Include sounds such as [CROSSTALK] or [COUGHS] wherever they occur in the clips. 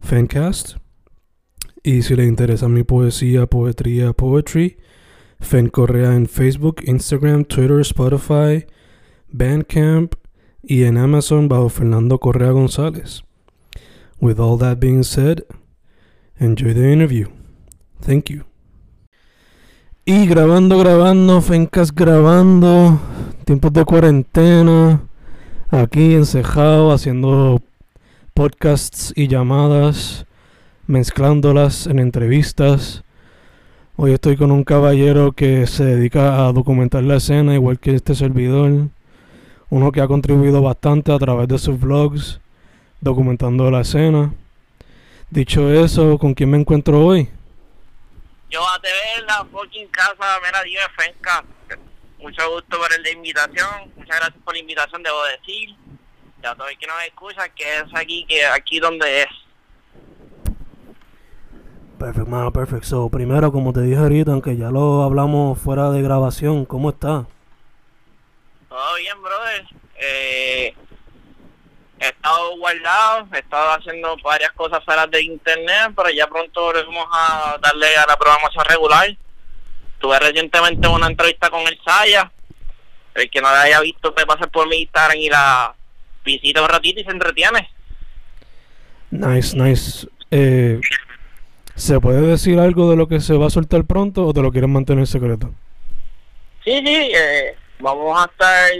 Fancast. Y si le interesa mi poesía, poetría, poetry, Fen Correa en Facebook, Instagram, Twitter, Spotify, Bandcamp y en Amazon bajo Fernando Correa González. With all that being said, enjoy the interview. Thank you. Y grabando, grabando, Fencas grabando, tiempos de cuarentena, aquí encejado haciendo podcasts y llamadas, mezclándolas en entrevistas. Hoy estoy con un caballero que se dedica a documentar la escena, igual que este servidor. Uno que ha contribuido bastante a través de sus vlogs, documentando la escena. Dicho eso, ¿con quién me encuentro hoy? Yo a TV la fucking casa, mira, Dios Fenca. Mucho gusto por de invitación. Muchas gracias por la invitación, debo decir. Ya todo el que nos escucha, que es aquí, que aquí donde es. Perfecto, mano, perfecto. So, primero, como te dije ahorita, aunque ya lo hablamos fuera de grabación, ¿cómo está? Todo bien, brother. Eh, he estado guardado, he estado haciendo varias cosas fuera de internet, pero ya pronto volvemos a darle a la programación regular. Tuve recientemente una entrevista con el Saya. El que no la haya visto puede pasar por mi Instagram y la visita un ratito y se entretiene. Nice, nice. Eh, ¿Se puede decir algo de lo que se va a soltar pronto o te lo quieres mantener secreto? Sí, sí, eh, vamos a estar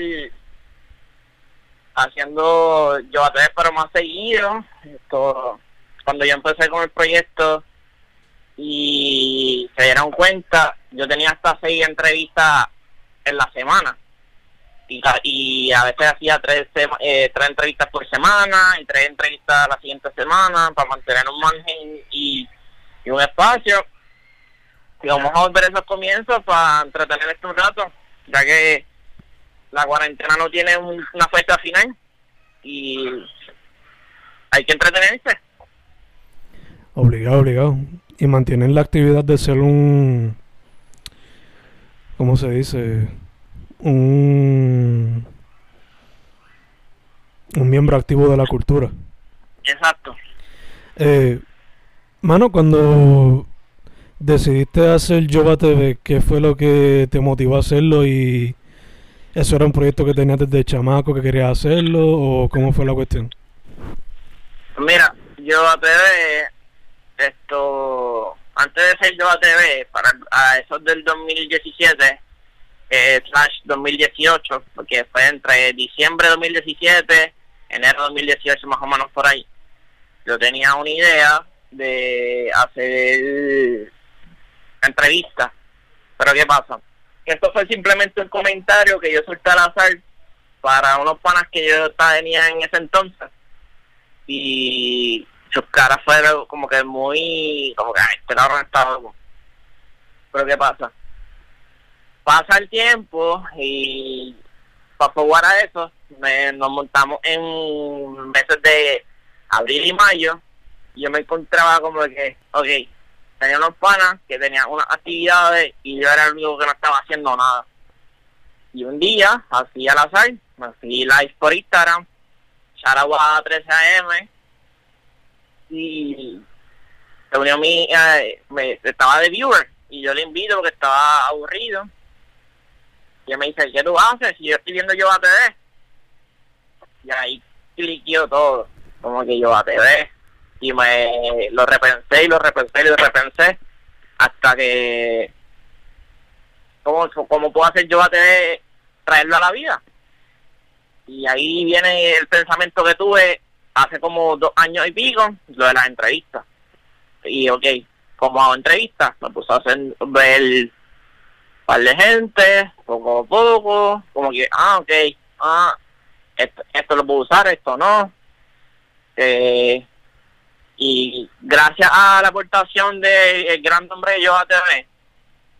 haciendo yo a través pero más seguido. Esto, cuando yo empecé con el proyecto y se dieron cuenta, yo tenía hasta seis entrevistas en la semana. Y, a veces hacía tres, eh, tres entrevistas por semana y tres entrevistas la siguiente semana para mantener un margen y, un espacio. Y vamos a volver a esos comienzos para entretener este un rato, ya que la cuarentena no tiene un- una fecha final y hay que entretenerse. Obligado, obligado. Y mantener la actividad de ser un. ¿Cómo se dice? Un. Un miembro activo de la cultura. Exacto. Eh, mano, cuando decidiste hacer Yoba TV, ¿qué fue lo que te motivó a hacerlo? ¿Y eso era un proyecto que tenías desde chamaco que querías hacerlo? ¿O cómo fue la cuestión? Mira, yo a TV, esto, antes de ser yo a TV, para a esos del 2017, eh, slash 2018, porque fue entre diciembre de 2017, enero de 2018 más o menos por ahí, yo tenía una idea de hacer entrevistas. Pero ¿qué pasa? Esto fue simplemente un comentario que yo solté al azar para unos panas que yo tenía en ese entonces y sus caras fueron como que muy como que ay, este pero qué pasa pasa el tiempo y para jugar a eso me- nos montamos en meses de abril y mayo y yo me encontraba como que ok tenía unos panas que tenían unas actividades y yo era el único que no estaba haciendo nada. Y un día así al azar me fui live por Instagram Charagua 13 AM y se unió mi, eh, me, estaba de viewer y yo le invito porque estaba aburrido y me dice, ¿qué tú haces? Y yo estoy viendo yo a TV y ahí cliqueó todo como que yo a TV y me lo repensé y lo repensé y lo repensé hasta que cómo, cómo puedo hacer yo a tener traerlo a la vida y ahí viene el pensamiento que tuve hace como dos años y pico lo de las entrevistas. Y ok como hago entrevistas me puse a hacer ver par de gente poco a poco como que ah ok ah esto, esto lo puedo usar esto no eh, y gracias a la aportación del gran hombre de Yo TV,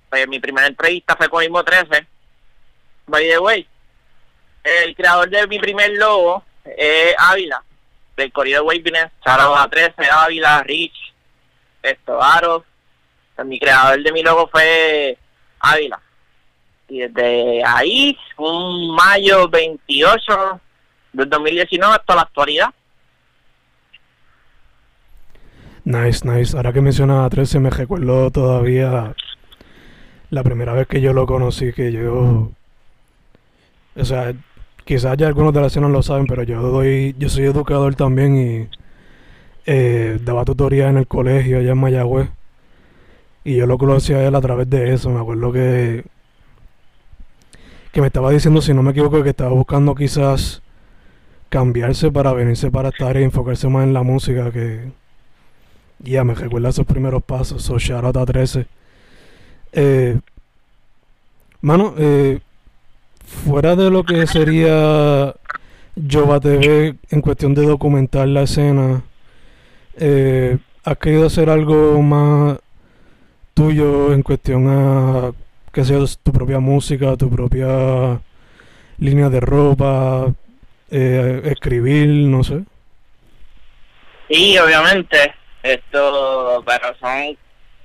pues mi primera entrevista fue con Mismo 13. By the way, el creador de mi primer logo es Ávila, del Corrido Waviness, Charo a 13, Ávila, Rich, esto, Aro. Pues mi creador de mi logo fue Ávila. Y desde ahí, un mayo 28 del 2019 hasta la actualidad, Nice, nice. Ahora que mencionas a 13 me recuerdo todavía la primera vez que yo lo conocí, que yo... O sea, quizás ya algunos de la escena lo saben, pero yo doy, yo soy educador también y eh, daba tutoría en el colegio allá en Mayagüez. Y yo lo conocí a él a través de eso. Me acuerdo que que me estaba diciendo, si no me equivoco, que estaba buscando quizás cambiarse para venirse para esta área y enfocarse más en la música que ya me recuerda esos primeros pasos. So, shout out a 13. Eh, mano, eh, fuera de lo que sería Jova TV en cuestión de documentar la escena, eh, ¿has querido hacer algo más tuyo en cuestión a que sea tu propia música, tu propia línea de ropa, eh, escribir, no sé? Sí, obviamente. Esto, pero son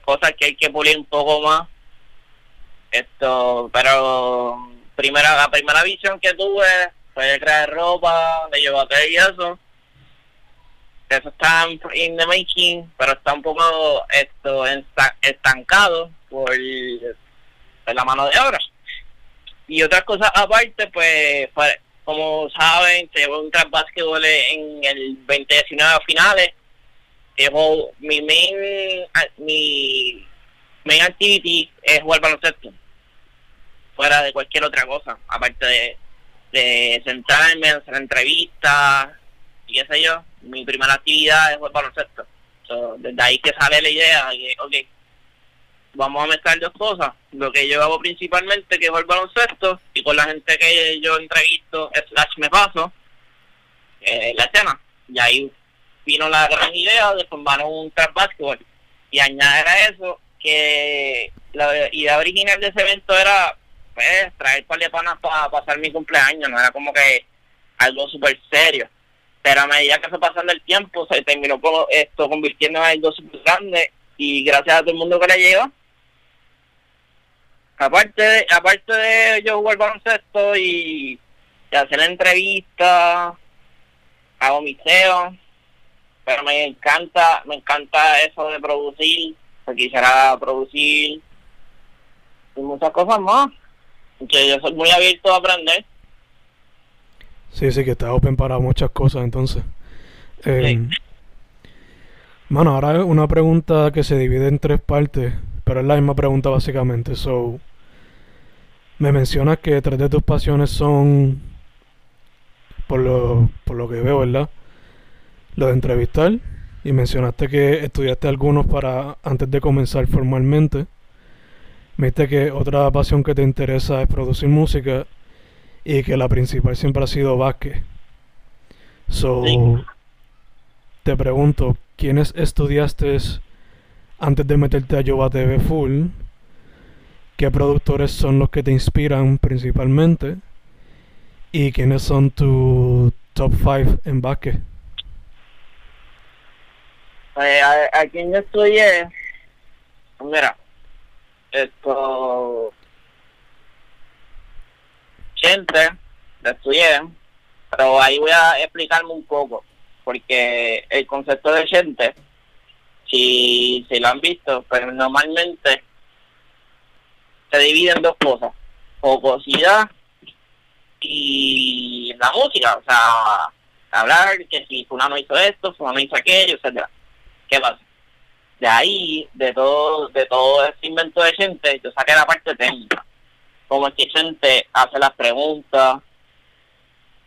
cosas que hay que pulir un poco más. Esto, pero primera la primera visión que tuve fue crear ropa, de llevarte y eso. Eso está en the making, pero está un poco esto estancado por, la mano de obra. Y otras cosas aparte, pues, como saben, llevo un trap basketball en el 2019 finales mi main, mi main activity es jugar baloncesto. Fuera de cualquier otra cosa. Aparte de, de sentarme, hacer entrevistas y qué sé yo. Mi primera actividad es jugar baloncesto. desde ahí que sale la idea de que, ok, vamos a mezclar dos cosas. Lo que yo hago principalmente, que es jugar baloncesto, y con la gente que yo entrevisto, slash me paso, eh, la escena. Y ahí vino la gran idea de formar un trap basketball y añadir a eso que la idea original de ese evento era pues, traer par de panas para pasar mi cumpleaños, no era como que algo súper serio. Pero a medida que fue pasando el tiempo, se terminó como esto convirtiendo en algo súper grande y gracias a todo el mundo que le llegó. Aparte de, aparte de yo jugar baloncesto y, y hacer entrevistas, hago miseo pero me encanta, me encanta eso de producir, quisiera producir y muchas cosas más, que yo soy muy abierto a aprender. Sí, sí, que está open para muchas cosas entonces. Eh, Mano, ahora una pregunta que se divide en tres partes, pero es la misma pregunta básicamente. So, me mencionas que tres de tus pasiones son, por lo, por lo que veo, ¿verdad? lo de entrevistar y mencionaste que estudiaste algunos para antes de comenzar formalmente. Me dijiste que otra pasión que te interesa es producir música y que la principal siempre ha sido básquet. So, te pregunto, ¿quiénes estudiaste antes de meterte a Yoba TV Full? ¿Qué productores son los que te inspiran principalmente? ¿Y quiénes son tu top 5 en básquet? Pues, a, a quien yo estudié, mira, esto, gente, la estudié, pero ahí voy a explicarme un poco, porque el concepto de gente, si, si lo han visto, pero pues, normalmente se divide en dos cosas, focosidad y la música, o sea, hablar que si fulano hizo esto, fulano hizo aquello, etcétera ¿Qué pasa? De ahí, de todo, de todo este invento de gente, yo saqué la parte técnica. Como que gente hace las preguntas.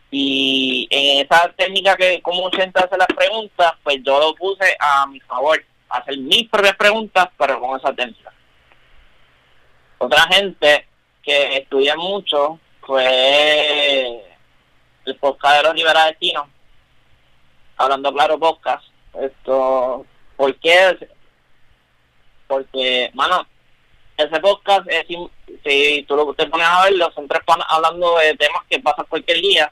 Y en esa técnica que como gente hace las preguntas, pues yo lo puse a mi favor. Hacer mis propias preguntas, pero con esa técnica. Otra gente que estudia mucho fue el podcast de los liberalestinos, hablando claro podcast. Esto, ¿por qué? Porque, mano, ese podcast, es, si tú lo, te pones a verlo, son tres panas hablando de temas que pasan cualquier día.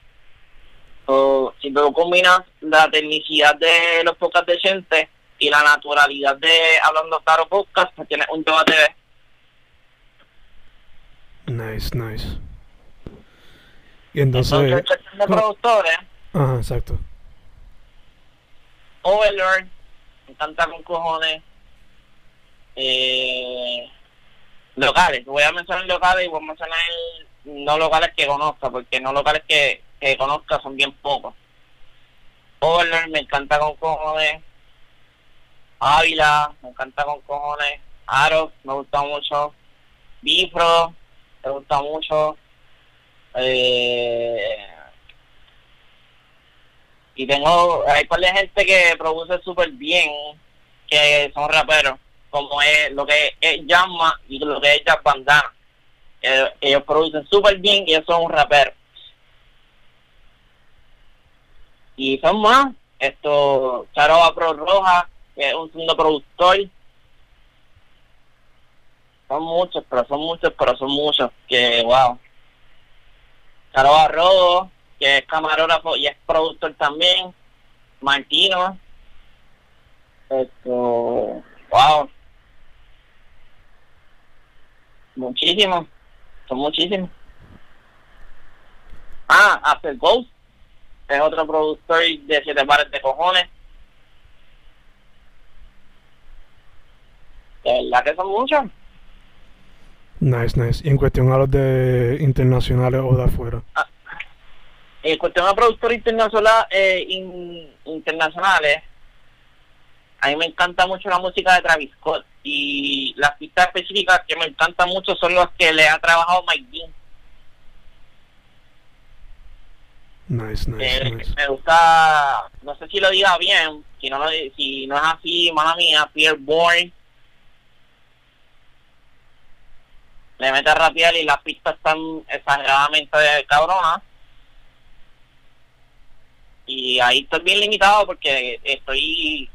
O, si tú combinas la tecnicidad de los podcasts de gente y la naturalidad de hablando claro podcast, pues tienes un debate Nice, nice. Y entonces... Entonces, de productores, Ajá, exacto. Overlord, me encanta con cojones. Eh, locales, voy a mencionar locales y voy a mencionar no locales que conozca, porque no locales que, que conozca son bien pocos. Overlord me encanta con cojones. Ávila, me encanta con cojones. Aro, me gusta mucho. Bifro, me gusta mucho. Eh, y tengo, hay par de gente que produce súper bien, que son raperos, como es lo que es Llama y lo que es Jazz Bandana. Eh, ellos producen súper bien y ellos son un rapero. Y son más, esto, Charoba Pro Roja, que es un segundo productor. Son muchos, pero son muchos, pero son muchos, que wow. Charoba Rodo, que es camarógrafo y es productor también. Martino. Esto, wow. Muchísimos, son muchísimos. Ah, After Ghost, es otro productor de siete pares de cojones. De verdad que son muchos. Nice, nice. Y en cuestión a los de internacionales o de afuera. En cuestión a productores internacional, eh, in- internacionales, a mí me encanta mucho la música de Travis Scott y las pistas específicas que me encantan mucho son las que le ha trabajado Mike Dean. Nice, nice, Eh, nice. me gusta, no sé si lo diga bien, si no, lo, si no es así, mala mía, Pierre Bourne. Le mete a rapear y las pistas están exageradamente cabronas. Y ahí estoy bien limitado porque estoy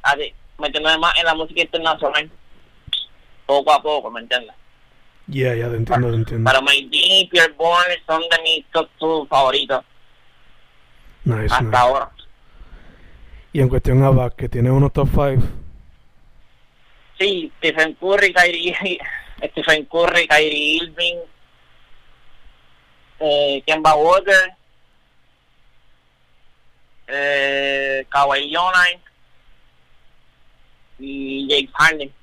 metiéndome más en la música internacional. Poco a poco, ¿me entiendes? Yeah, ya te entiendo, te entiendo. Pero y Pierre Bourne son de mis top two favoritos Nice, hasta nice. ahora. Y en cuestión a back, que tiene unos top 5. Sí, Stephen Curry, Kyrie, [LAUGHS] Stephen Curry, Kyrie Irving, eh, Kemba Walker, eh, Kawhi Leonard y James Harden.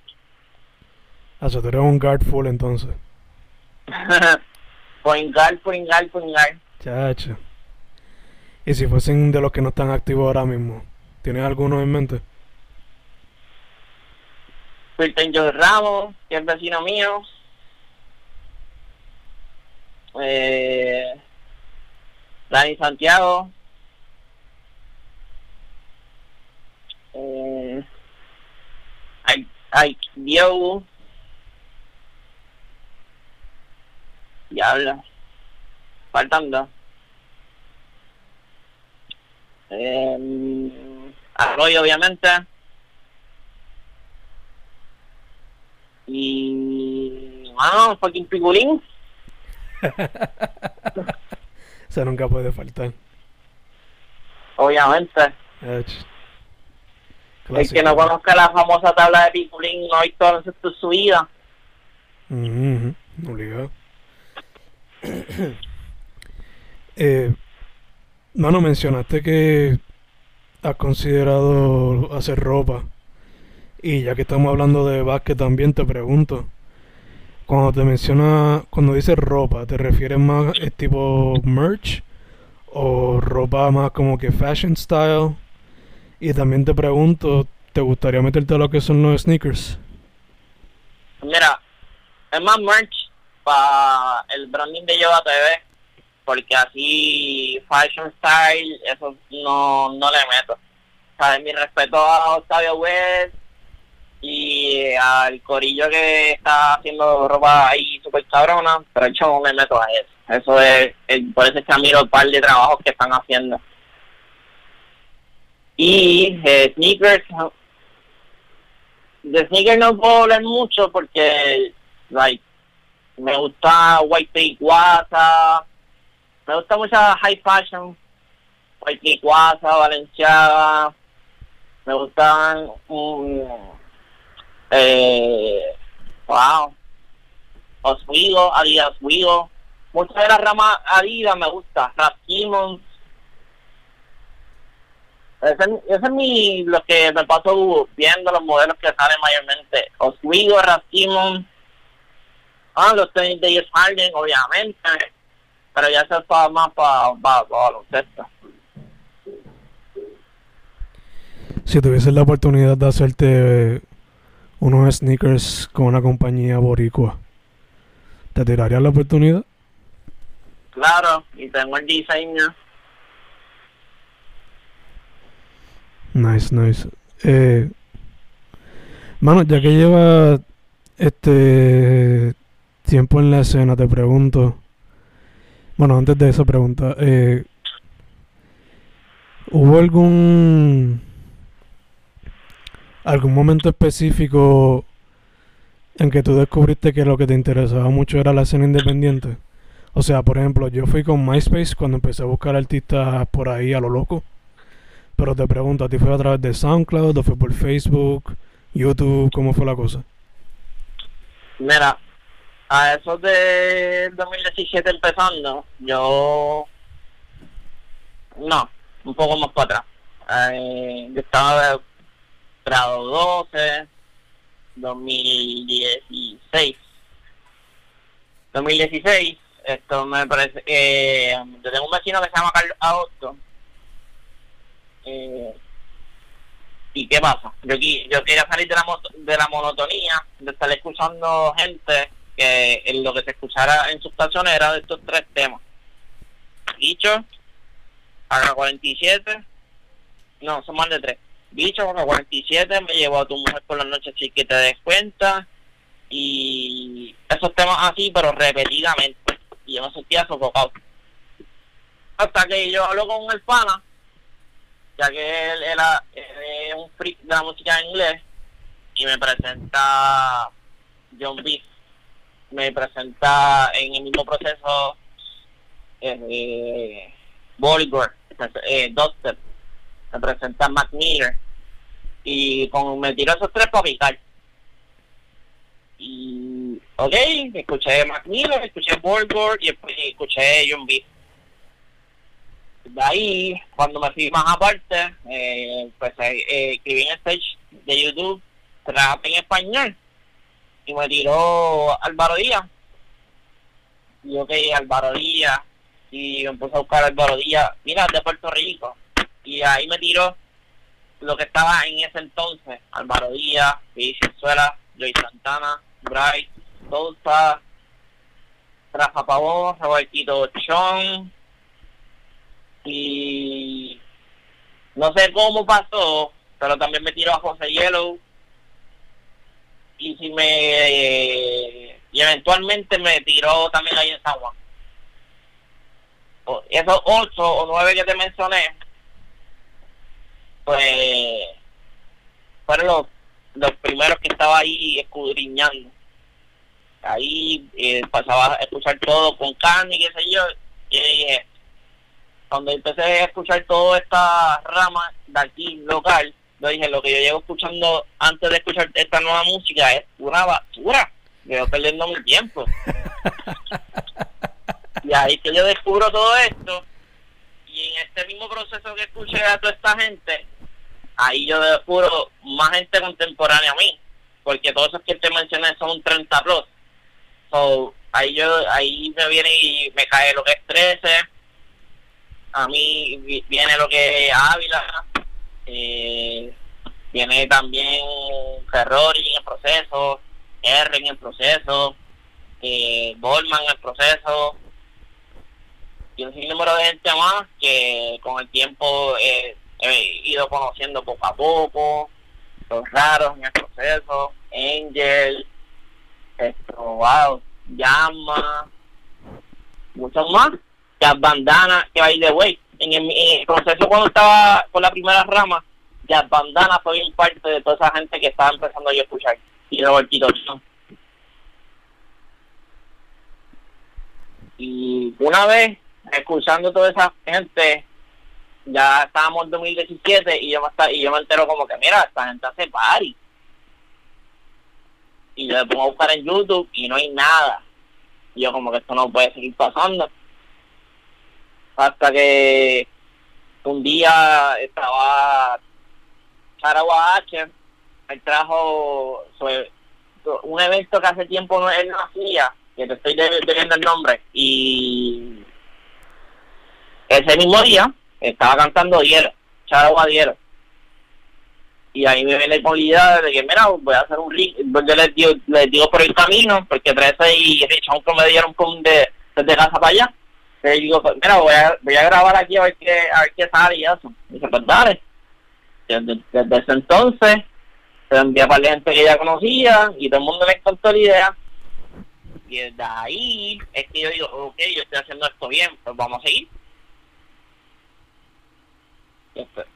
Ah, tú eres un guard full entonces. [LAUGHS] point guard, point guard, point guard. Chacho. Y si fuesen de los que no están activos ahora mismo, ¿tienes alguno en mente? Wilton George Ramos, que es vecino mío. Eh, Dani Santiago. Eh, Ay, ay, Diego. Diablo. Faltan dos. Eh, Arroyo, obviamente. Y. Mano, fucking piculín. [LAUGHS] O sea, nunca puede faltar. Obviamente. El que no conozca la famosa tabla de piculín no ha visto en su vida. Ujú, ujú, Obligado. [COUGHS] eh, mano, mencionaste que has considerado hacer ropa. Y ya que estamos hablando de básquet también, te pregunto. Cuando te menciona, cuando dices ropa, ¿te refieres más tipo merch? ¿O ropa más como que fashion style? Y también te pregunto, ¿te gustaría meterte a lo que son los sneakers? Mira, es más merch para el branding de Yoga TV, porque así fashion style, eso no, no le meto. ¿Sabes? Mi respeto a Octavio West y al corillo que está haciendo ropa ahí super cabrona, pero yo no me meto a eso. Eso es, por eso es que admiro el par de trabajos que están haciendo. Y eh, sneakers, de sneakers no puedo hablar mucho porque, like, me gusta White Picuasa, me gusta mucho High Fashion, White Picuasa, Valenciaga, me gustan, um, eh, wow, Oswego, Adidas Oswego, muchas de las ramas Adidas me gusta, Rap Simmons, ese, ese, es mi, lo que me paso viendo los modelos que salen mayormente. Oswego, Rap Simmons, Ah, los tenis de Harden, obviamente. Pero ya se fue más para pa, baloncesto. Si tuvieses la oportunidad de hacerte unos sneakers con una compañía boricua, ¿te tirarías la oportunidad? Claro, y tengo el diseño. Nice, nice. Eh, mano, ya que lleva este tiempo en la escena, te pregunto. Bueno, antes de esa pregunta, eh, ¿hubo algún algún momento específico en que tú descubriste que lo que te interesaba mucho era la escena independiente? O sea, por ejemplo, yo fui con MySpace cuando empecé a buscar artistas por ahí a lo loco. Pero te pregunto, ¿a ti fue a través de SoundCloud o fue por Facebook, YouTube? ¿Cómo fue la cosa? Mira, a eso de 2017 empezando, yo no, un poco más para atrás. Eh, yo estaba de grado 12, 2016. 2016, esto me parece, eh, yo tengo un vecino que se llama Carlos Agosto. Eh, ¿Y qué pasa? Yo, yo quería salir de la, de la monotonía, de estar escuchando gente que lo que se escuchara en sus canciones era de estos tres temas. Bicho, Haga 47, no, son más de tres. Bicho, Haga 47, me llevó a tu mujer por la noche sin que te des cuenta. Y esos temas así, pero repetidamente. Y yo me sentía sofocado. Hasta que yo hablo con el pana, ya que él era, un freak de la música en inglés, y me presenta John Beef me presenta en el mismo proceso eh, Bolívar, eh, Doctor, me presenta Mac Miller y con, me tiró esos tres para picar. Y, ok, escuché Mac Miller, escuché Bolívar y escuché John B. De ahí, cuando me fui más aparte, eh, pues eh, escribí en el stage de YouTube trap en español y me tiró Álvaro Díaz. Yo que Álvaro Díaz, y me puse a buscar Álvaro Díaz, mira, de Puerto Rico. Y ahí me tiró lo que estaba en ese entonces, Álvaro Díaz, Suela, Joy Santana, Bryce, Sousa, Rafa Pavón, Robertito Chon, y no sé cómo pasó, pero también me tiró a José Yellow, y si me y eventualmente me tiró también ahí en San Juan. Esos ocho o nueve que te mencioné, pues fueron los, los primeros que estaba ahí escudriñando. Ahí eh, pasaba a escuchar todo con carne y qué sé yo. Y cuando empecé a escuchar toda esta rama de aquí local, yo dije, lo que yo llevo escuchando antes de escuchar esta nueva música es una basura. Yo perdiendo mi tiempo. [LAUGHS] y ahí que yo descubro todo esto. Y en este mismo proceso que escuché a toda esta gente, ahí yo descubro más gente contemporánea a mí. Porque todos esos que te mencioné son un 30 plus. So, ahí yo, ahí me viene y me cae lo que es 13. A mí viene lo que es Ávila eh, Tiene también Ferrari en el proceso, R en el proceso, eh, Goldman en el proceso, y un sinnúmero de gente más que con el tiempo he ido conociendo poco a poco, los raros en el proceso, Angel, esto, wow, Llama, muchos más, las bandanas que va de way. En el, en proceso cuando estaba con la primera rama, Jazz Bandana fue parte de toda esa gente que estaba empezando yo a escuchar. Y Robertito Y una vez, escuchando toda esa gente, ya estábamos en 2017 y yo y yo me entero como que, mira, esta gente hace party. Y yo le pongo a buscar en YouTube y no hay nada. Y yo como que esto no puede seguir pasando. Hasta que un día estaba Saragua H, él trajo un evento que hace tiempo él no hacía, que te estoy debiendo el nombre, y ese mismo día estaba cantando Diero, Charagua Diero. Y ahí me viene la idea de que, mira, voy a hacer un link, pues yo les digo, les digo por el camino, porque 13 y Richard me dieron un de, desde casa para allá. Le digo, pues, mira, voy a, voy a grabar aquí a ver qué, a ver qué sale y eso. Y dice, pues dale desde, ese entonces se envía para la gente que ya conocía y todo el mundo le encantó la idea. Y desde ahí es que yo digo, ok, yo estoy haciendo esto bien, pues vamos a seguir.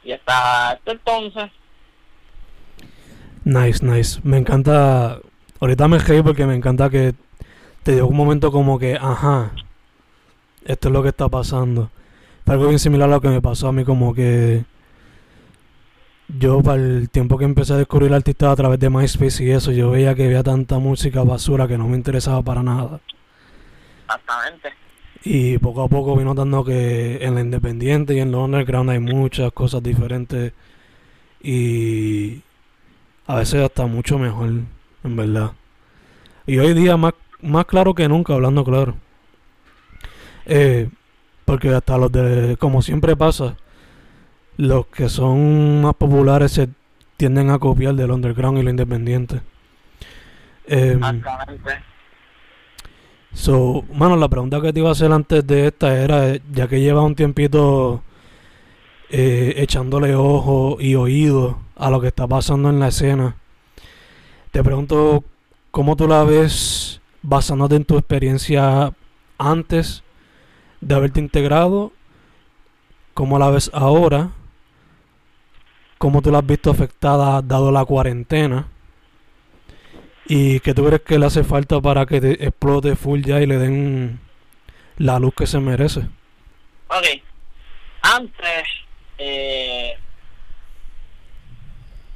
Y hasta, y entonces. Nice, nice. Me encanta. Ahorita me reí porque me encanta que te dio un momento como que, ajá, esto es lo que está pasando. Fue algo bien similar a lo que me pasó a mí, como que yo para el tiempo que empecé a descubrir artistas a través de MySpace y eso, yo veía que había tanta música basura que no me interesaba para nada. Exactamente. Y poco a poco vi notando que en la independiente y en lo underground hay muchas cosas diferentes y a veces hasta mucho mejor, en verdad. Y hoy día más, más claro que nunca, hablando claro. Eh, porque hasta los de, como siempre pasa, los que son más populares se tienden a copiar del underground y lo independiente. Eh, so, mano, la pregunta que te iba a hacer antes de esta era, ya que lleva un tiempito eh, echándole ojo y oído a lo que está pasando en la escena, te pregunto cómo tú la ves basándote en tu experiencia antes de haberte integrado, cómo la ves ahora cómo tú la has visto afectada dado la cuarentena y qué tú crees que le hace falta para que te explote full ya y le den la luz que se merece. Ok, antes, eh,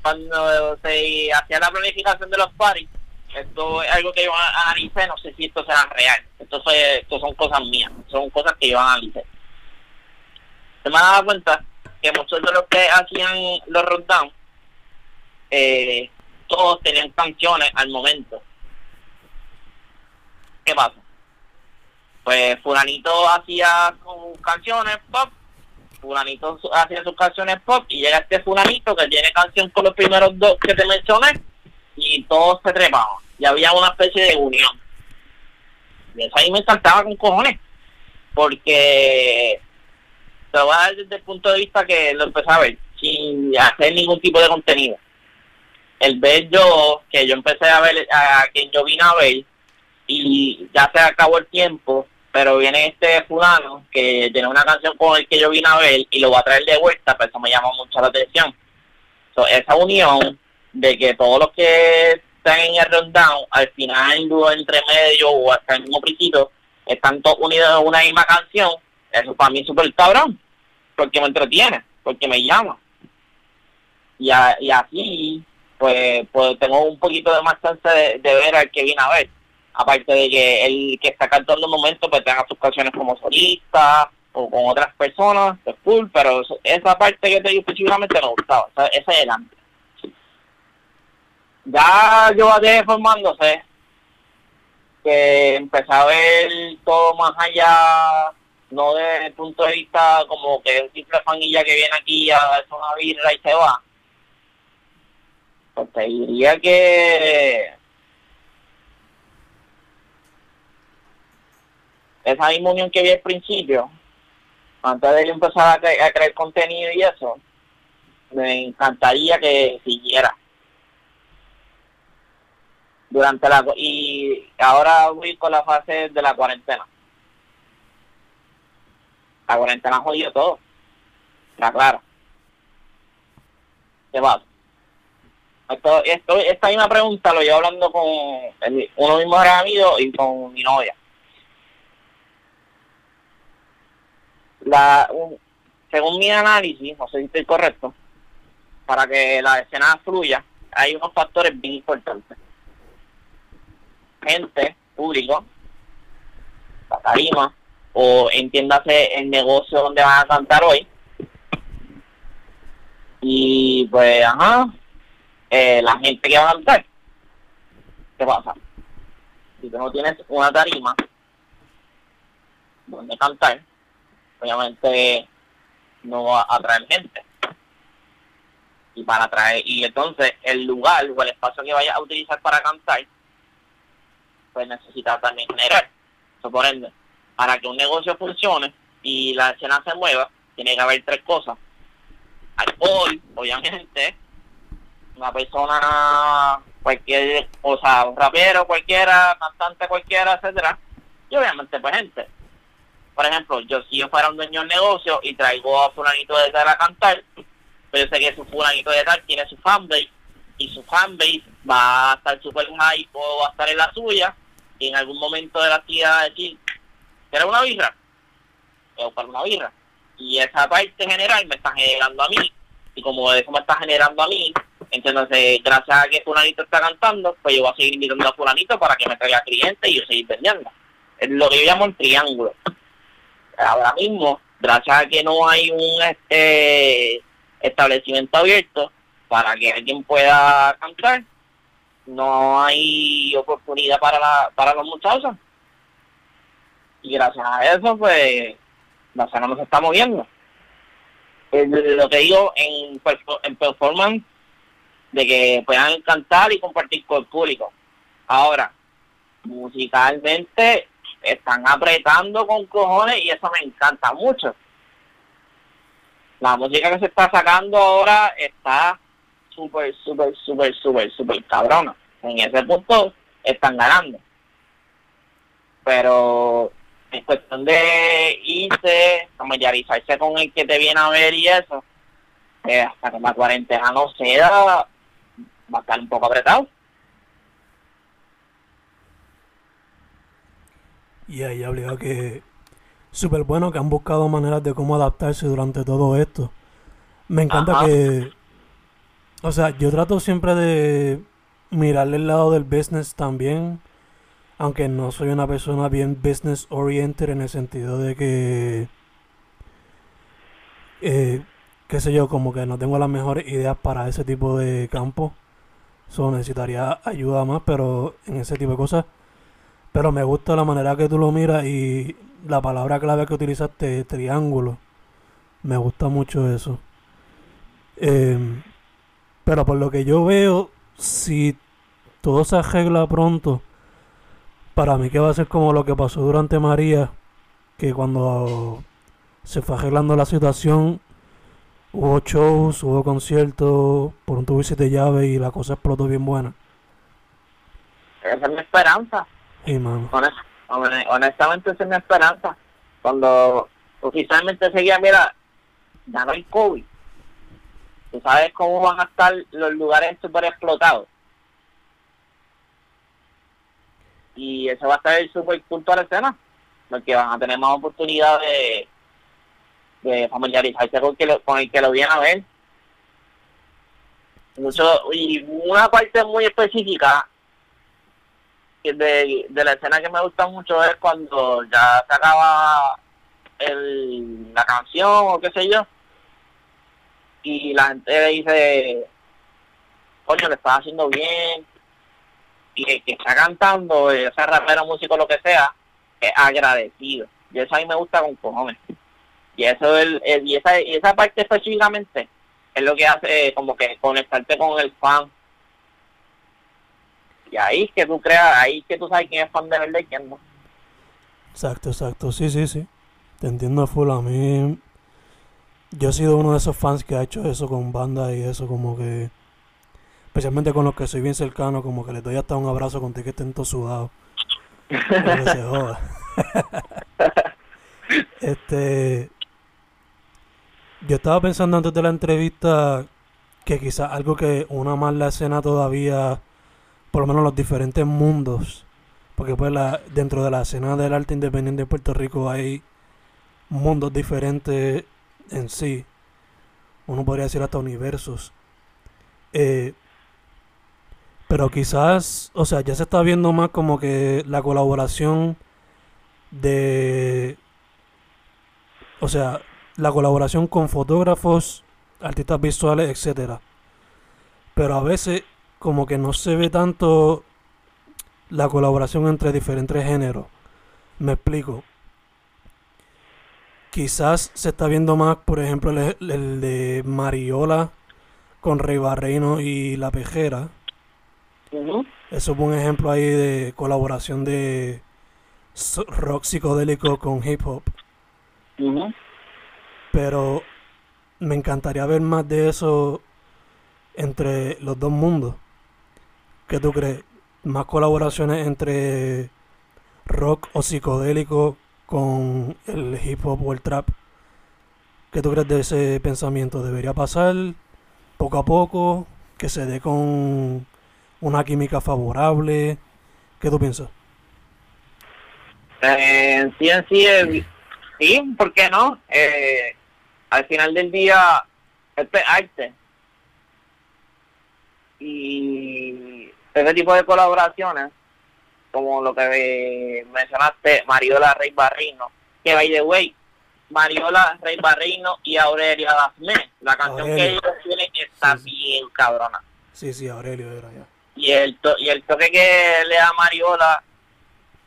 cuando se hacía la planificación de los paris, esto es algo que yo analicé, no sé si esto sea real, esto, esto son cosas mías, son cosas que yo analicé. Se me ha dado cuenta que muchos de los que hacían los rundown, eh, todos tenían canciones al momento. ¿Qué pasa? Pues fulanito hacía sus canciones pop, fulanito hacía sus canciones pop y llega este fulanito que tiene canción con los primeros dos que te mencioné y todos se trepaban y había una especie de unión. Y eso ahí me saltaba con cojones porque lo voy a dar desde el punto de vista que lo empecé a ver, sin hacer ningún tipo de contenido. El ver yo, que yo empecé a ver a quien yo vine a ver, y ya se acabó el tiempo, pero viene este fulano que tiene una canción con el que yo vine a ver y lo va a traer de vuelta, pero eso me llama mucho la atención. esa unión de que todos los que están en el rundown, al final, entre medio o hasta el mismo principio, están todos unidos en una misma canción, eso para mí es súper cabrón porque me entretiene, porque me llama. Y, así, pues, pues tengo un poquito de más chance de, ver al que viene a ver. Aparte de que el que está cantando un momento, pues tenga sus canciones como solista o con otras personas, es cool, pero esa parte que te digo específicamente me gustaba, ese es el. Ya yo a formándose, que empecé a ver todo más allá no desde el punto de vista como que un simple fanilla que viene aquí a darse una birra y se va, Pues te diría que esa misma unión que vi al principio, antes de empezar a, crear contenido y eso, me encantaría que siguiera. Durante la y ahora voy con la fase de la cuarentena. La cuarentena jodido todo. Está claro. ¿Qué pasa? Esto, esto, esta misma pregunta lo llevo hablando con uno de mis mejores amigos y con mi novia. La, según mi análisis, no sé si estoy correcto, para que la escena fluya, hay unos factores bien importantes. Gente, público, la tarima, o entiéndase el negocio donde van a cantar hoy. Y pues, ajá, eh, la gente que va a cantar. ¿Qué pasa? Si tú no tienes una tarima donde cantar, obviamente no va a atraer gente. Y para atraer, y entonces el lugar o el espacio que vaya a utilizar para cantar, pues necesita también generar. Suponiendo, para que un negocio funcione y la escena se mueva, tiene que haber tres cosas. Alcohol, obviamente, una persona, cualquier, o sea, un rapero cualquiera, cantante cualquiera, etcétera, y obviamente pues gente. Por ejemplo, yo si yo fuera un dueño del negocio y traigo a fulanito de tal a cantar, pues yo sé que su fulanito de tal tiene su fanbase y su fanbase va a estar super high o va a estar en la suya y en algún momento de la actividad decir, ¿quieres una birra? Voy a una birra. Y esa parte general me está generando a mí y como eso me está generando a mí, entonces gracias a que fulanito está cantando, pues yo voy a seguir invitando a fulanito para que me traiga clientes y yo seguir vendiendo. Es lo que yo llamo el triángulo ahora mismo, gracias a que no hay un este establecimiento abierto para que alguien pueda cantar, no hay oportunidad para la, para los muchachos. Y gracias a eso, pues, la zona no se está moviendo. lo que digo en, en performance, de que puedan cantar y compartir con el público. Ahora, musicalmente, están apretando con cojones y eso me encanta mucho. La música que se está sacando ahora está súper, súper, súper, súper, súper cabrona. En ese punto están ganando. Pero en cuestión de irse, familiarizarse con el que te viene a ver y eso, eh, hasta que la cuarentena no sea, va a estar un poco apretado. Y ahí habría que súper bueno que han buscado maneras de cómo adaptarse durante todo esto. Me encanta que, o sea, yo trato siempre de mirarle el lado del business también, aunque no soy una persona bien business oriented en el sentido de que, eh, qué sé yo, como que no tengo las mejores ideas para ese tipo de campo. So, necesitaría ayuda más, pero en ese tipo de cosas pero me gusta la manera que tú lo miras y la palabra clave que utilizaste, triángulo. Me gusta mucho eso. Em, pero por lo que yo veo, si todo se arregla pronto, para mí que va a ser como lo que pasó durante María, que cuando se fue arreglando la situación, hubo shows, hubo conciertos, por un tubo y llave y la cosa explotó bien buena. Esa es mi esperanza honestamente, esa es mi esperanza. Cuando oficialmente seguía, mira, ya no hay COVID. Tú sabes cómo van a estar los lugares super explotados. Y eso va a estar el super punto de la escena. Porque van a tener más oportunidad de, de familiarizarse con, que con el que lo viene a ver. Mucho, y una parte muy específica de, de la escena que me gusta mucho es cuando ya se acaba el, la canción o qué sé yo y la gente dice coño le está haciendo bien y el que está cantando ese rapero músico lo que sea es agradecido y eso a mí me gusta con cojones y eso el, y esa y esa parte específicamente es lo que hace como que conectarte con el fan Y ahí es que tú creas, ahí es que tú sabes quién es fan de verdad y quién no. Exacto, exacto. Sí, sí, sí. Te entiendo full. A mí. Yo he sido uno de esos fans que ha hecho eso con bandas y eso, como que. Especialmente con los que soy bien cercano, como que les doy hasta un abrazo con que estén todos sudados. Que se [LAUGHS] joda. [LAUGHS] este. Yo estaba pensando antes de la entrevista que quizás algo que una más la escena todavía, por lo menos los diferentes mundos, porque pues la, dentro de la escena del arte independiente de Puerto Rico hay mundos diferentes en sí. Uno podría decir hasta universos. Eh, pero quizás, o sea, ya se está viendo más como que la colaboración de... O sea, la colaboración con fotógrafos, artistas visuales, etcétera. Pero a veces como que no se ve tanto la colaboración entre diferentes géneros. Me explico. Quizás se está viendo más, por ejemplo, el, el de Mariola con Rey Barreino y La Pejera. Ujú. Eso es un ejemplo ahí de colaboración de rock psicodélico con hip hop. Ujú. Pero me encantaría ver más de eso entre los dos mundos. ¿Qué tú crees? Más colaboraciones entre rock o psicodélico con el hip hop o el trap. ¿Qué tú crees de ese pensamiento? ¿Debería pasar poco a poco? ¿Que se dé con una química favorable? ¿Qué tú piensas? Eh, sí, en sí, sí, ¿por qué no? Eh, al final del día, esto es arte. Y ese tipo de colaboraciones, como lo que mencionaste, Mariola Rey Barrino, que by the way, Mariola Rey Barrino y Aurelia Dafne, la canción que ellos tienen está Sí, sí. bien cabrona. Sí, sí, Aurelio era ya. Y el, to- y el toque que le da Mariola,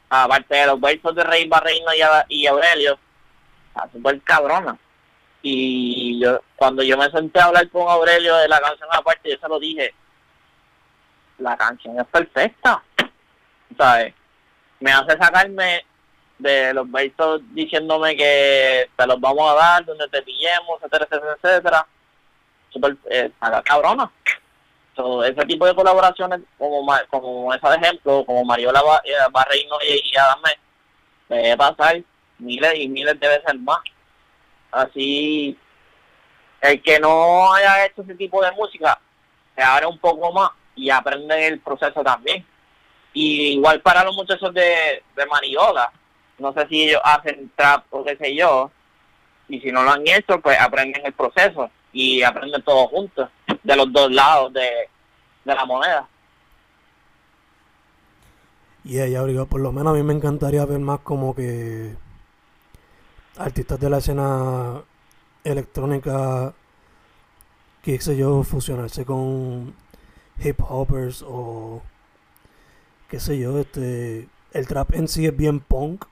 aparte de los versos de Rey Barreino y, A- y Aurelio, está súper cabrona. Y yo cuando yo me senté a hablar con Aurelio de la canción aparte, yo se lo dije, la canción es perfecta. ¿Sabes? Me hace sacarme de los versos diciéndome que te los vamos a dar, donde te pillemos, etcétera, etcétera, etcétera. Súper, eh, cabrona. So, ese tipo de colaboraciones, como como esa de ejemplo, como Mariola Ba- eh, y, y Adame, debe pasar miles y miles de veces más. Así, el que no haya hecho ese tipo de música, se abre un poco más y aprende el proceso también. Y igual para los muchachos de, de Mariola, no sé si ellos hacen trap o qué sé yo, y si no lo han hecho, pues aprenden el proceso y aprenden todos juntos, de los dos lados de, de la moneda. Y ella, por lo menos a mí me encantaría ver más como que artistas de la escena electrónica, qué sé yo, fusionarse con hip hoppers o qué sé yo, este el trap en sí es bien punk,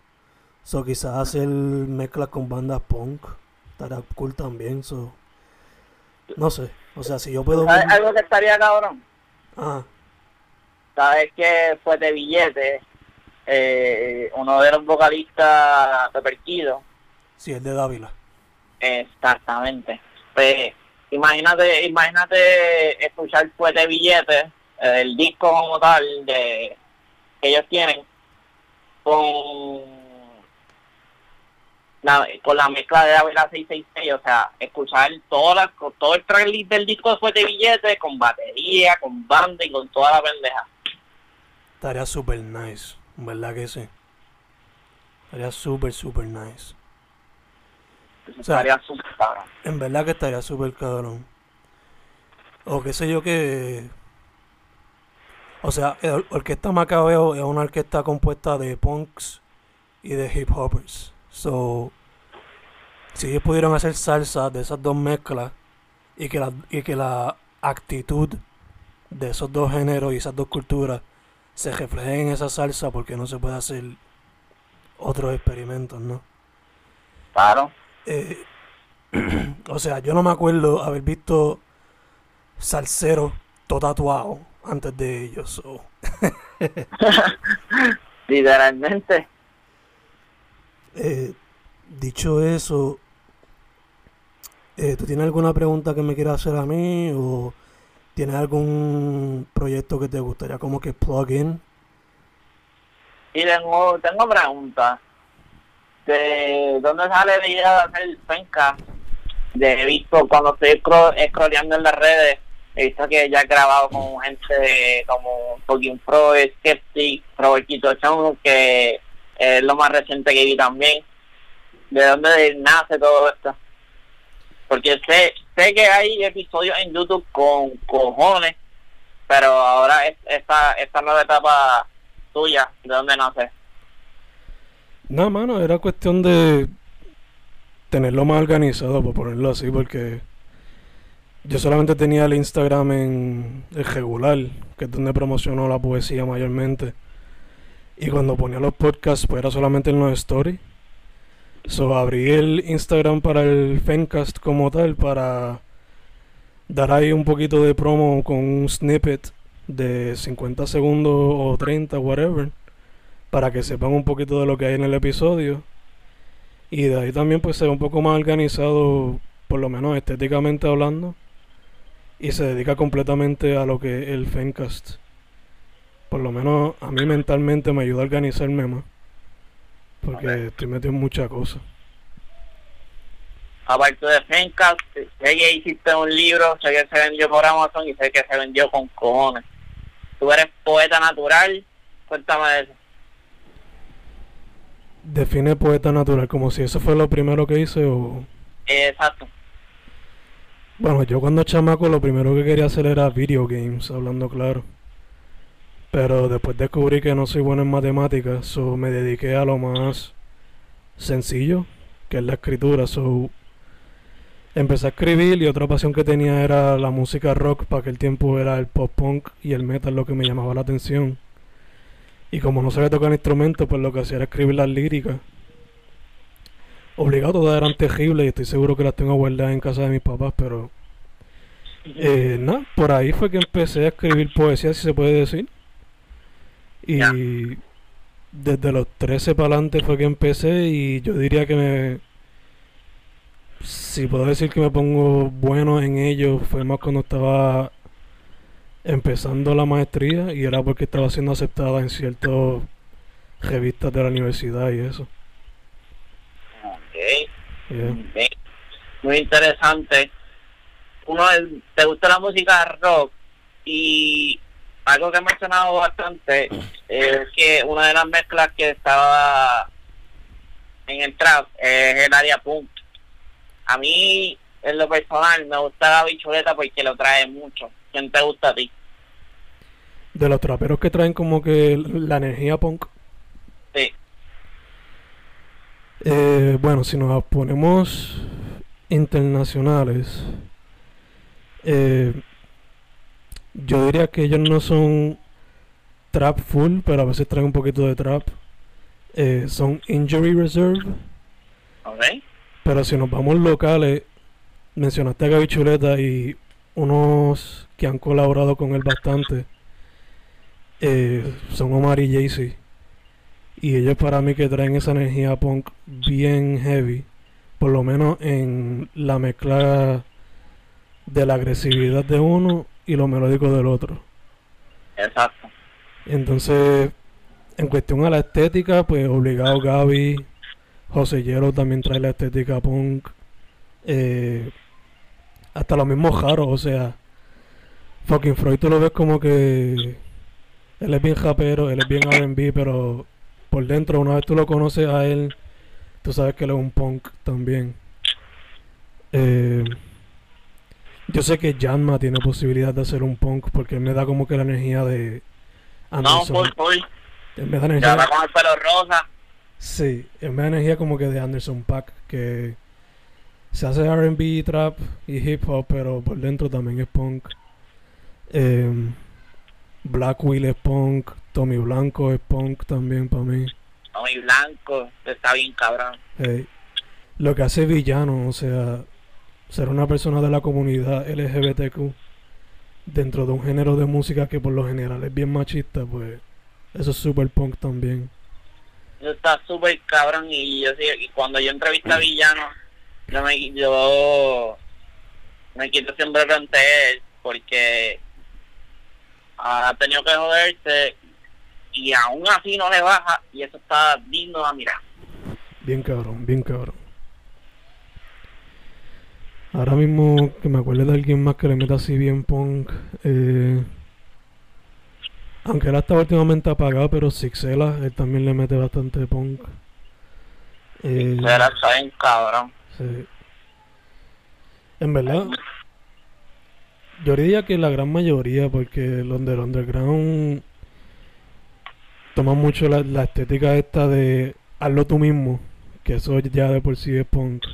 so quizás hacer mezclas con bandas punk, estaría cool también, so no sé, o sea, si yo puedo ¿Sabes ver- algo que estaría cabrón? Ajá, ¿Sabes que fue de billete? Eh, uno de los vocalistas de Perquido. sí, el de Dávila. Exactamente. Pues, imagínate, imagínate escuchar Fuerte Billete, eh, el disco como tal de que ellos tienen, con la, con la mezcla de Ávila 666, o sea, escuchar toda la, con todo el tracklist del disco de Fuerte Billete, con batería, con banda y con toda la pendeja. Estaría super nice, ¿verdad que sí? Estaría super, super nice. Eso O sea, estaría súper cabrón. En verdad que estaría súper cabrón. O qué sé yo que... O sea, el Orquesta Macabeo es una orquesta compuesta de punks y de hip hoppers. So, si ellos pudieron hacer salsa de esas dos mezclas y que la, y que la actitud de esos dos géneros y esas dos culturas se refleje en esa salsa, porque no se puede hacer otros experimentos, ¿no? Claro. Eh, [CLEARS THROAT] o sea, yo no me acuerdo haber visto salsero todo tatuado antes de ellos. so. [LAUGHS] Literalmente. Eh, dicho eso, eh, ¿tú tienes alguna pregunta que me quieras hacer a mí o tienes algún proyecto que te gustaría como que plug in? Y tengo, tengo preguntas. ¿De dónde sale la idea de hacer penca? De visto cuando estoy scrolleando en las redes, he visto que ya he grabado con gente como Fucking Pro, Skeptic, Robertito Chong, que es lo más reciente que vi también. ¿De dónde nace todo esto? Porque sé, sé que hay episodios en YouTube con cojones, pero ahora es, esta, esta nueva etapa tuya, ¿de dónde nace? No, mano, era cuestión de tenerlo más organizado, por ponerlo así, porque yo solamente tenía el Instagram en el regular, que es donde promociono la poesía mayormente. Y cuando ponía los podcasts, pues era solamente en los stories. So abrí el Instagram para el Fencast como tal, para dar ahí un poquito de promo con un snippet de 50 segundos o 30, whatever, para que sepan un poquito de lo que hay en el episodio. Y de ahí también pues se ve un poco más organizado, por lo menos estéticamente hablando. Y se dedica completamente a lo que es el Fencast por lo menos a mí mentalmente me ayuda a organizarme más. Porque estoy metido en muchas cosas. Aparte de Fencast, sé que hiciste un libro, sé que se vendió por Amazon y sé que se vendió con cojones. Tú eres poeta natural, cuéntame de eso. Define poeta natural, como si eso fue lo primero que hice o... Exacto. Bueno, yo cuando chamaco lo primero que quería hacer era video games, hablando claro. Pero después descubrí que no soy bueno en matemáticas, so me dediqué a lo más sencillo, que es la escritura. So empecé a escribir y otra pasión que tenía era la música rock. Para aquel tiempo era el pop punk y el metal lo que me llamaba la atención. Y como no sabía tocar instrumentos, pues lo que hacía era escribir las líricas. Obligado todas eran terribles y estoy seguro que las tengo guardadas en casa de mis papás, pero... Eh, nada, por ahí fue que empecé a escribir poesía, si se puede decir. Y desde los 13 para adelante fue que empecé y yo diría que me... Si puedo decir que me pongo bueno en ello, fue más cuando estaba empezando la maestría y era porque estaba siendo aceptada en ciertas revistas de la universidad y eso. Ok. Muy interesante. Uno, ¿te gusta la música rock? Y algo que he mencionado bastante es que una de las mezclas que estaba en el trap es el área punk. A mí, en lo personal, me gusta la bichuleta porque lo trae mucho. ¿Quién te gusta a ti? De los traperos que traen como que la energía punk. Sí. Eh, bueno, si nos ponemos internacionales, eh, yo diría que ellos no son trap full, pero a veces traen un poquito de trap. Eh, son Injury Reserve. Pero si nos vamos locales, mencionaste a Gaby Chuleta y unos que han colaborado con él bastante eh, son Omar y Jay-Z. Y ellos para mí que traen esa energía punk bien heavy, por lo menos en la mezcla de la agresividad de uno y lo melódico del otro. Exacto. Entonces, en cuestión a la estética, pues obligado Gaby, José Hielo también trae la estética punk. Eh, hasta los mismos jaros, o sea, fucking Freud tú lo ves como que él es bien japero, él es bien RB, pero por dentro, una vez tú lo conoces a él, tú sabes que él es un punk también. Eh, yo sé que Janma tiene posibilidad de hacer un punk porque él me da como que la energía de Anderson. No, por Él me da energía. Ya con el pelo rosa. Sí, él me da energía como que de Anderson Pack, que se hace RB, trap y hip hop, pero por dentro también es punk. Eh, Black Will es punk, Tommy Blanco es punk también para mí. Tommy Blanco está bien cabrón. lo que hace villano, o sea, ser una persona de la comunidad LGBTQ dentro de un género de música que por lo general es bien machista, pues eso es super punk también. Eso está súper cabrón y yo y cuando yo entrevisté a Villano, yo me, yo me quito siempre ante él porque ha tenido que joderse y aún así no le baja y eso está digno a mirar. Bien cabrón, bien cabrón. Ahora mismo que me acuerdo de alguien más que le meta así bien punk. Eh, aunque él está últimamente apagado, pero Sixela, él también le mete bastante punk. Eh, Sixela está bien cabrón. Sí. En verdad, yo diría que la gran mayoría, porque los del underground toman mucho la, la estética esta de hazlo tú mismo, que eso ya de por sí es punk.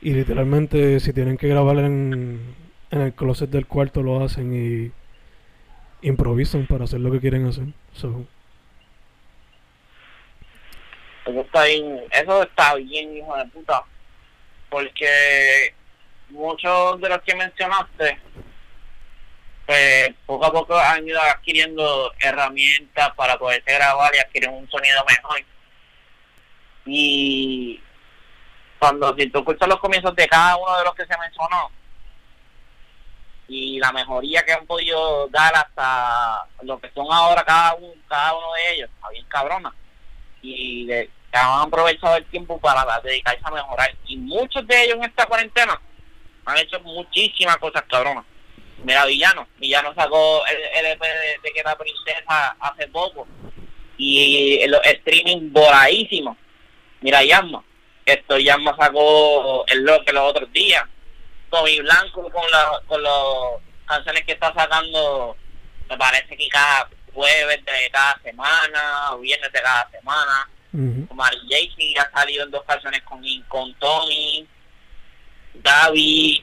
Y literalmente si tienen que grabar en, en el closet del cuarto lo hacen y improvisan para hacer lo que quieren hacer. So. Eso está bien, eso está bien, hijo de puta. Porque muchos de los que mencionaste, pues poco a poco han ido adquiriendo herramientas para poderse grabar y adquirir un sonido mejor. Y cuando si tú escuchas los comienzos de cada uno de los que se mencionó y la mejoría que han podido dar hasta lo que son ahora cada uno, cada uno de ellos, está bien cabrona. Y de, han aprovechado el tiempo para dedicarse a mejorar. Y muchos de ellos en esta cuarentena han hecho muchísimas cosas cabronas. Mira, Villano. Villano sacó el, el EP de, de, que la princesa hace poco. Y el, el streaming voladísimo. Mira, Yasma esto ya me sacó el que los otros días. Tommy Blanco con, la, con las canciones que está sacando, me parece que cada jueves de cada semana o viernes de cada semana. Uh -huh. ha salido en dos canciones con, con Tommy, David,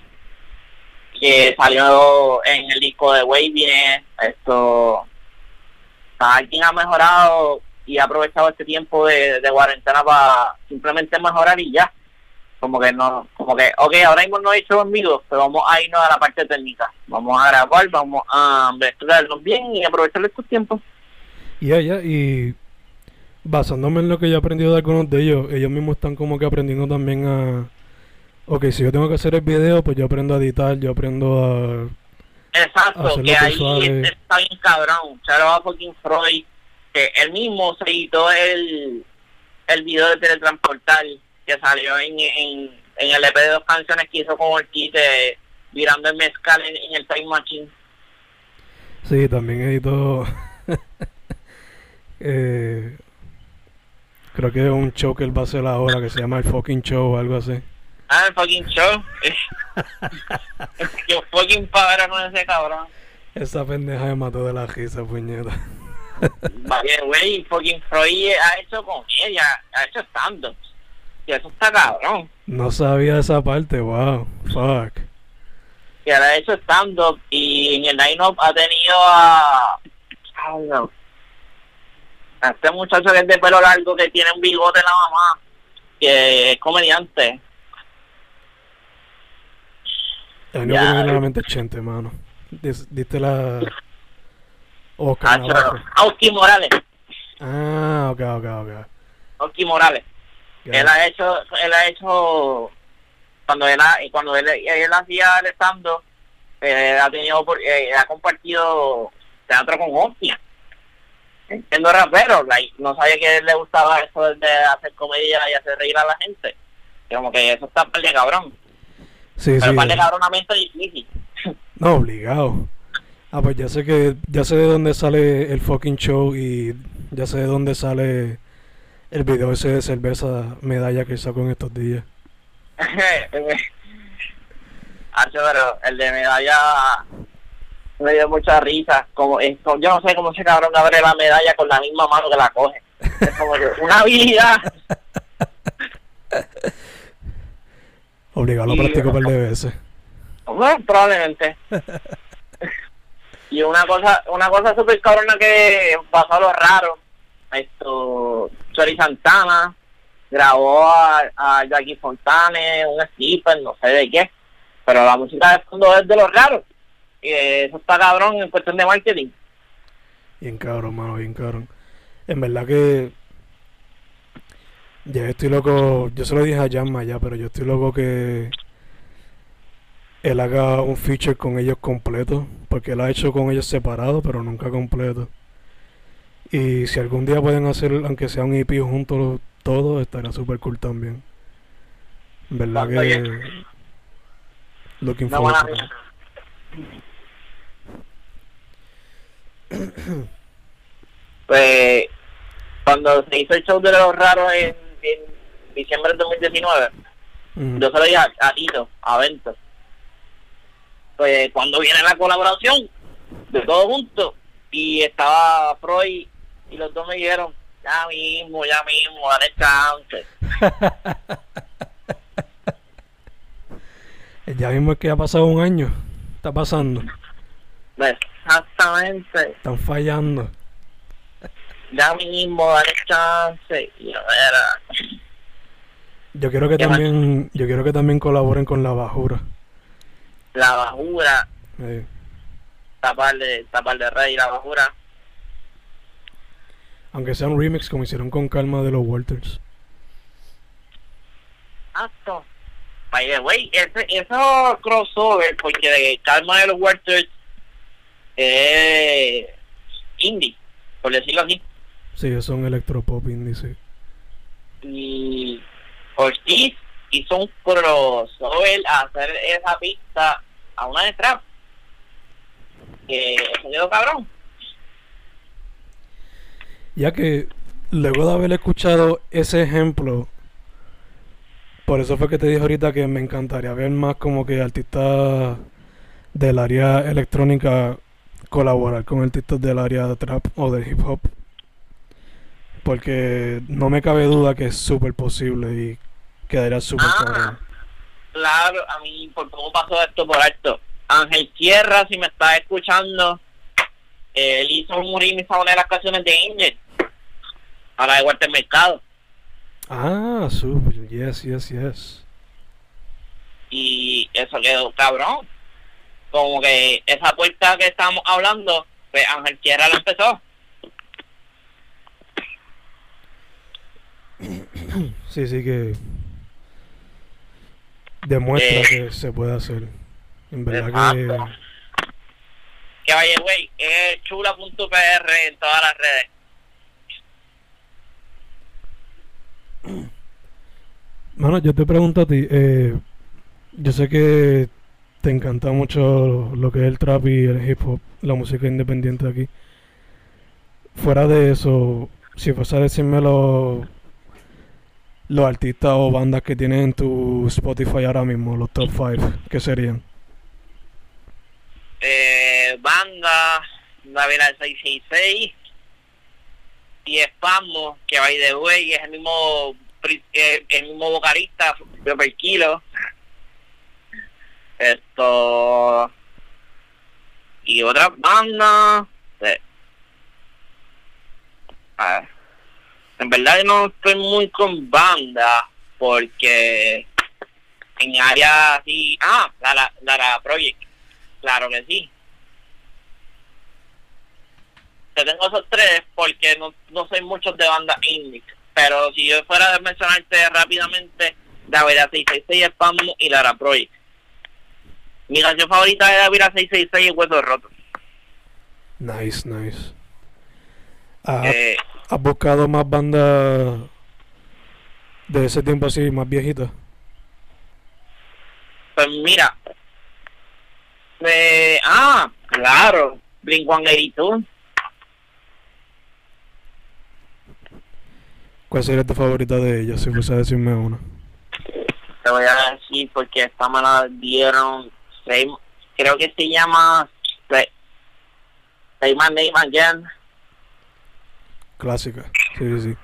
que salió en el disco de Wavy. Esto, alguien ha mejorado y ha aprovechado este tiempo de, de cuarentena para simplemente mejorar y ya. Como que no, como que, ok, ahora mismo no he hecho amigos, pero vamos a irnos a la parte técnica. Vamos a grabar, vamos a estudiarlos bien y aprovechar estos tiempos. Yeah, ya, y basándome en lo que yo he aprendido de algunos de ellos, ellos mismos están como que aprendiendo también a... Ok, si yo tengo que hacer el video, pues yo aprendo a editar, yo aprendo a... Exacto, que ahí está bien cabrón. Charo a fucking Freud que él mismo se editó el, el video de Teletransportar que salió en, en, en el EP de dos canciones que hizo con el kit de Virando el Mezcal en, el Time Machine. Sí, también editó. [LAUGHS] eh, creo que es un show que él va a hacer ahora que se llama El Fucking Show o algo así. Ah, el fucking show. [LAUGHS] Yo fucking para con ese cabrón. Esa pendeja me mató de la risa, puñeta. Vaya, güey, fucking Freud ha hecho comedia, ha hecho stand-up. Y eso está cabrón. No sabía esa parte, wow, fuck. Que ha hecho stand-up y en el line-up ha tenido a. Ay, no. A este muchacho que es de pelo largo que tiene un bigote en la mamá, que es comediante. A mí no me viene a mente Chente, mano. Diste la Oh, Auski Morales. Ah, ok, ok, ok. Auski Morales. Él ha hecho, él ha hecho, cuando él, ha, cuando él, él hacía el stand eh, ha tenido, eh, ha compartido teatro con hostia. Siendo rapero, like, no sabía que le gustaba eso de hacer comedia y hacer reír a la gente. Como que eso está par de cabrón. Sí, Pero sí. par de cabronamente difícil. No, obligado. Ah, pues ya sé que ya sé de dónde sale el fucking show y ya sé de dónde sale el video ese de cerveza medalla que sacó en estos días. [LAUGHS] Hacho, pero el de medalla me dio mucha risa. Como, es, yo no sé cómo ese cabrón abre la medalla con la misma mano que la coge. Es como que una habilidad. [LAUGHS] Obligado, lo practico un par de [LAUGHS] veces. Bueno, probablemente. [LAUGHS] Y una cosa, una cosa súper cabrona que pasó a lo raro, esto, Chori Santana grabó a, a Jackie Fontane, un skipper, no sé de qué, pero la música de fondo es de los raros. eh, eso está cabrón en cuestión de marketing. Bien cabrón, mano, bien cabrón. En verdad que ya estoy loco, yo se lo dije a Yamma ya, pero yo estoy loco que él haga un feature con ellos completo, porque él ha hecho con ellos separado, pero nunca completo. Y si algún día pueden hacer, aunque sea un EP juntos todos, estaría super cool también. Verdad que... bien. Looking Una forward. Pues cuando se hizo el show de los raros en, en diciembre del 2019, Ujú. yo se lo dije a, a Tito, a Ventas. Pues cuando viene la colaboración de todos juntos, y estaba Freud y los dos me dijeron, ya mismo, ya mismo, dale chance. [LAUGHS] Ya mismo es que ha pasado un año. Está pasando. Exactamente, Están fallando. Ya mismo, dale chance. Y yo, era, Yo quiero que también, yo quiero que también colaboren con la bajura. la bajura, Eh, tapar de, tapar de rey, la bajura. aunque sea un remix como hicieron con Calma de los Walters. Exacto. By the way, ese, eso crossover, porque Calma de los Walters es indie, por decirlo así. Sí, son electropop sí. Y Ortiz hizo un crossover a hacer esa pista a una de trap. Que se quedó cabrón. Ya que luego de haber escuchado ese ejemplo, por eso fue que te dije ahorita que me encantaría ver más como que artistas del área electrónica colaborar con artistas del área de trap o de hip hop. Porque no me cabe duda que es súper posible y quedaría súper Ah. cabrón. Claro, a mí, por cómo pasó esto por alto. Ángel Sierra, si me estás escuchando, él hizo un remix a una de las canciones de Angel. A la de Walter Mercado. Ah, súper, yes, yes, yes. Y eso quedó cabrón. Como que esa puerta que estábamos hablando, pues Ángel Sierra la empezó. Sí, sí que demuestra Eh. que se puede hacer. En verdad que Exacto. Que vaya, güey, es chula.pr en todas las redes. Mano, yo te pregunto a ti, eh, yo sé que te encanta mucho lo que es el trap y el hip hop, la música independiente aquí. Fuera de eso, si fuese a decirme los, artistas o bandas que tienes en tu Spotify ahora mismo, los top 5, ¿qué serían? eh, banda, David 666 y Espasmo, que by the way es el mismo eh, el mismo vocalista de per kilo. Esto y otras bandas. eh, ah, en verdad yo no estoy muy con banda porque en área así, ah, la, la, la, la Project. Claro que sí. Te tengo esos tres porque no, no soy muchos de bandas indie. Pero si yo fuera a mencionarte rápidamente, Davira 666 es Pamo y Lara Project. Mi canción favorita de Davira 666 es Huesos Rotos. Nice, nice. ¿Has, Eh, has buscado más bandas de ese tiempo así, más viejitas? pues mira. Eh, ah, claro. Blink 182. ¿Cuál sería tu favorita de ellas, si fuese a decirme una? te voy a decir porque esta me la dieron creo que se llama Say, Say My Name Again Clásica, sí, sí, sí.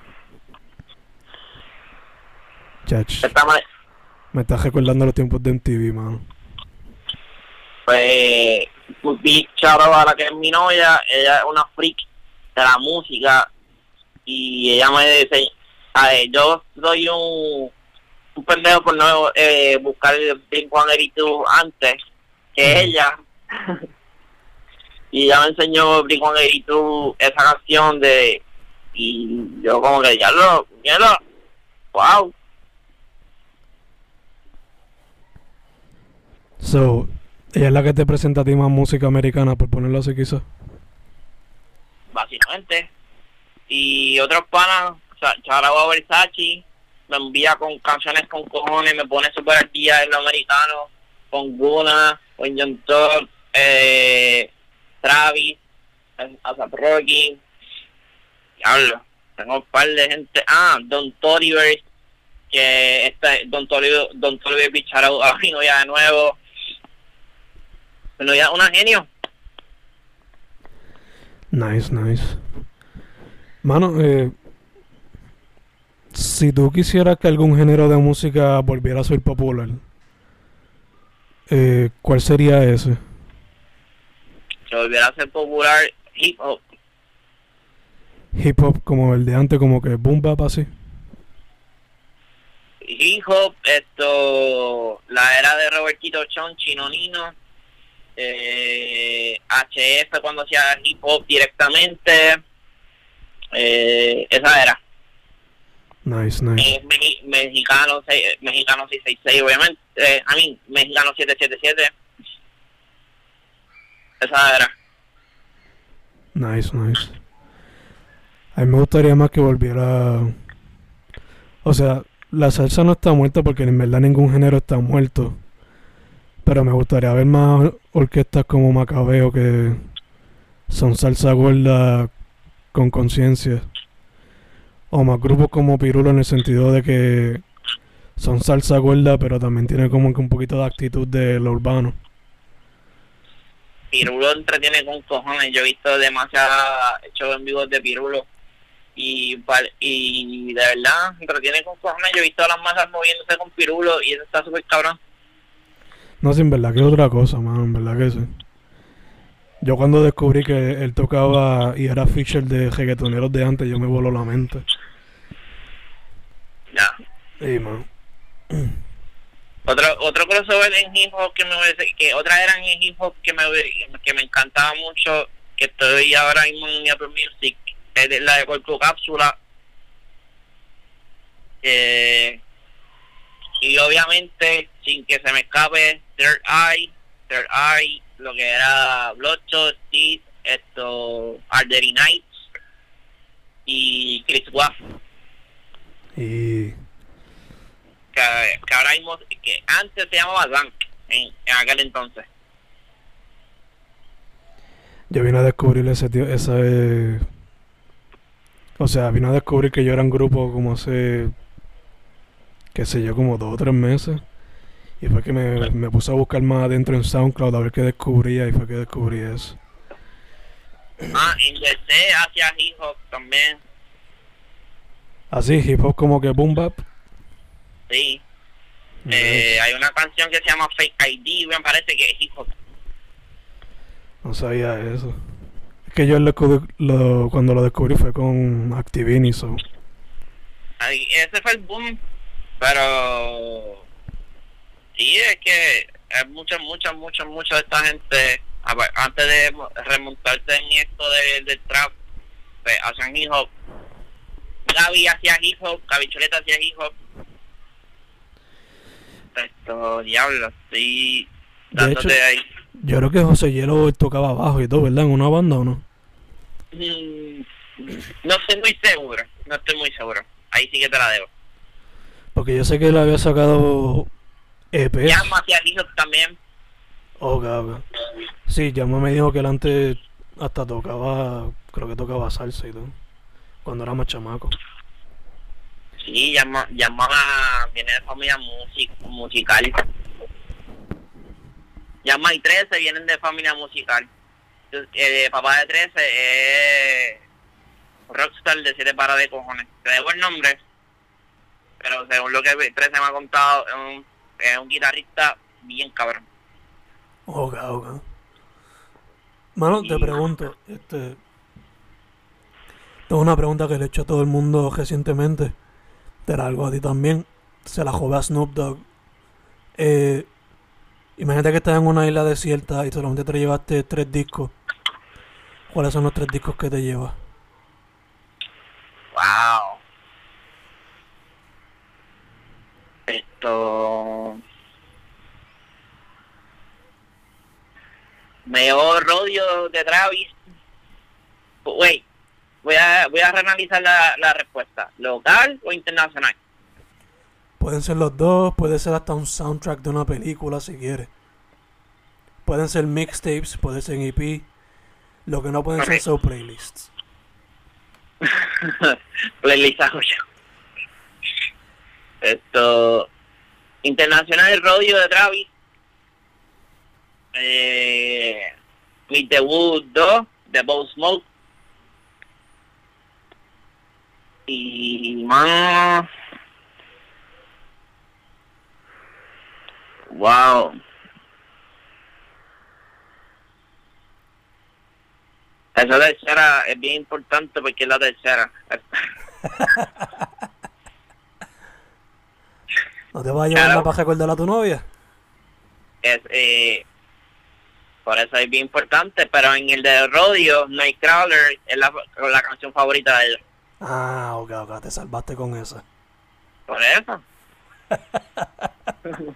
Chach, me, estás recordando los tiempos de MTV, mano. pues vi charo a la que es mi novia ella es una freak de la música y ella me dice a ver, yo soy un un pendejo por no eh, buscar el Blink 182 antes que ella [LAUGHS] y ya me enseñó Blink-182 esa canción de y yo como que ya lo, ya lo, wow. So, ella es la que te presenta a ti más música americana, por ponerlo así quizás. Básicamente. Y otros panas, Charagua Versace, me envía con canciones con cojones, me pone super al día en lo americano, con Guna, con John Todd, eh, Travis, Asap Rocky, Diablo, tengo un par de gente. Ah, Don Toliver, que este, Don Toliver, Don Toliver Picharo a mi novia de nuevo. Mi novia una genio. Nice, nice. Mano, eh, si tú quisieras que algún género de música volviera a ser popular, eh, ¿cuál sería ese? Que volviera a ser popular hip hop. Hip hop como el de antes, como que boom bap así. Hip hop, esto, la era de Robertito Chon, Chino Nino, eh, HF cuando hacía hip hop directamente, eh, esa era. Nice, nice. Eh, mexi- mexicano, seis- mexicano 666, obviamente, eh, a mí, mexicano 777, esa era. Nice, nice. A mí me gustaría más que volviera. O sea, la salsa no está muerta porque en verdad ningún género está muerto. Pero me gustaría ver más orquestas como Macabeo que son salsa gorda con conciencia. O más grupos como Pirulo en el sentido de que son salsa gorda pero también tienen como que un poquito de actitud de lo urbano. Pirulo entretiene con cojones. Yo he visto demasiados shows en vivo de Pirulo. Y, y de verdad, entretiene con cojones. Yo he visto a las masas moviéndose con Pirulo y eso está súper cabrón. No, sí, en verdad que es otra cosa, mano, en verdad que sí. Yo cuando descubrí que él tocaba y era feature de reggaetoneros de antes, yo me voló la mente. Ya. Sí, man. [CLEARS THROAT] Otro, otro crossover en hip hop que me que otra eran en hip hop que me que me encantaba mucho, que estoy ahora mismo en Apple Music, la de Corpo Cápsula. Eh, y obviamente, sin que se me escape, Third Eye, Third Eye, lo que era Bloodshot, Steve, esto, Ardery Knights y Chris Waff. Y que, que ahora mismo, que antes se llamaba Dank en, en aquel entonces. yo vine a descubrir ese tío, ese... O sea, vine a descubrir que yo era un grupo como hace, qué sé yo, como dos o tres meses. Y fue que me, me puse a buscar más adentro en SoundCloud a ver qué descubría y fue que descubrí eso. Ah, ingresé hacia hip hop también, Así, hip hop como que boom bap. sí. Eh, hay una canción que se llama Fake ID, me parece que es hip hop. No sabía eso. Que yo lo, cuando lo descubrí fue con Activini, so. Ahí- ese fue el boom, pero sí, es que mucha, mucha, mucha, mucha de esta gente, antes de mo- remontarse en esto de- del trap, pues, hacían hip hop. Gaby hacía hip hop, Gabichuleta hacía hip hop. Esto, diablo, sí, De hecho- ahí. Yo creo que José Hielo tocaba bajo y todo, ¿verdad? En una banda o no. Mm, No estoy muy seguro, no estoy muy seguro. Ahí sí que te la debo. Porque yo sé que él había sacado hacia hip hop también. Ok, ok. Sí, Llama me dijo que él antes hasta tocaba, creo que tocaba salsa y todo. Cuando era más chamaco. Sí, llama, llama, viene de familia music, musical. Llama y 13 vienen de familia musical. Eh, papá de 13 es rockstar de 7 para de cojones. Te debo el nombre, pero según lo que 13 me ha contado, es un, es un guitarrista bien cabrón. Ok, ok. Mano, te pregunto, este... Tengo una pregunta que le he hecho a todo el mundo recientemente. Te la hago a ti también. Se la jode a Snoop Dogg. Eh, imagínate que estás en una isla desierta y solamente te llevaste tres discos. ¿Cuáles son los tres discos que te llevas? Wow. Esto. Me llevo Rodio de Travis. Wait, voy a, voy a reanalizar la, la respuesta. ¿Local o internacional? Pueden ser los dos, puede ser hasta un soundtrack de una película si quieres. Pueden ser mixtapes, puede ser EP. Lo que no pueden ser son playlists. [LAUGHS] Playlist hago yo. Esto. Internacional Rodeo de Travis. Eh, Meet the Wood 2 de Bow Smoke. Y más. Wow. Esa tercera es bien importante porque es la tercera. [LAUGHS] ¿No te vas a llevar Claro. la paja de a tu novia? es, eh, por eso es bien importante, pero en el de Rodeo, Nightcrawler es la, la canción favorita de ellos. Ah, ok, ok, te salvaste con esa. Por eso. [LAUGHS]